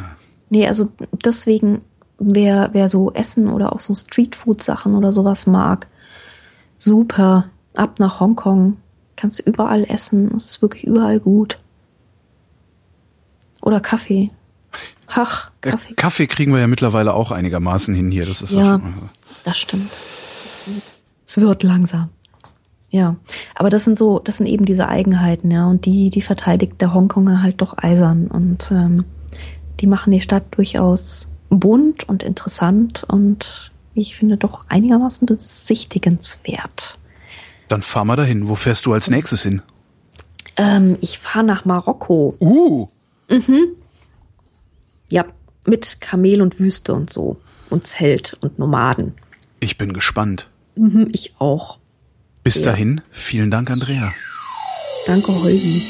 Nee, also deswegen, wer, wer so Essen oder auch so Streetfood-Sachen oder sowas mag, super. Ab nach Hongkong. Kannst du überall essen. Es ist wirklich überall gut. Oder Kaffee. Ach, Kaffee. Ja, Kaffee kriegen wir ja mittlerweile auch einigermaßen hin hier. Das ist ja, das stimmt. Das wird, es wird langsam. Ja, aber das sind so, das sind eben diese Eigenheiten, ja, und die, die verteidigt der Hongkonger halt doch eisern und ähm, die machen die Stadt durchaus bunt und interessant und wie ich finde doch einigermaßen besichtigenswert. Dann fahr mal dahin. Wo fährst du als nächstes hin? Ähm, ich fahre nach Marokko. Uh. Mhm. Ja, mit Kamel und Wüste und so. Und Zelt und Nomaden. Ich bin gespannt. Mhm, ich auch. Bis ja. dahin, vielen Dank, Andrea. Danke, Holgi.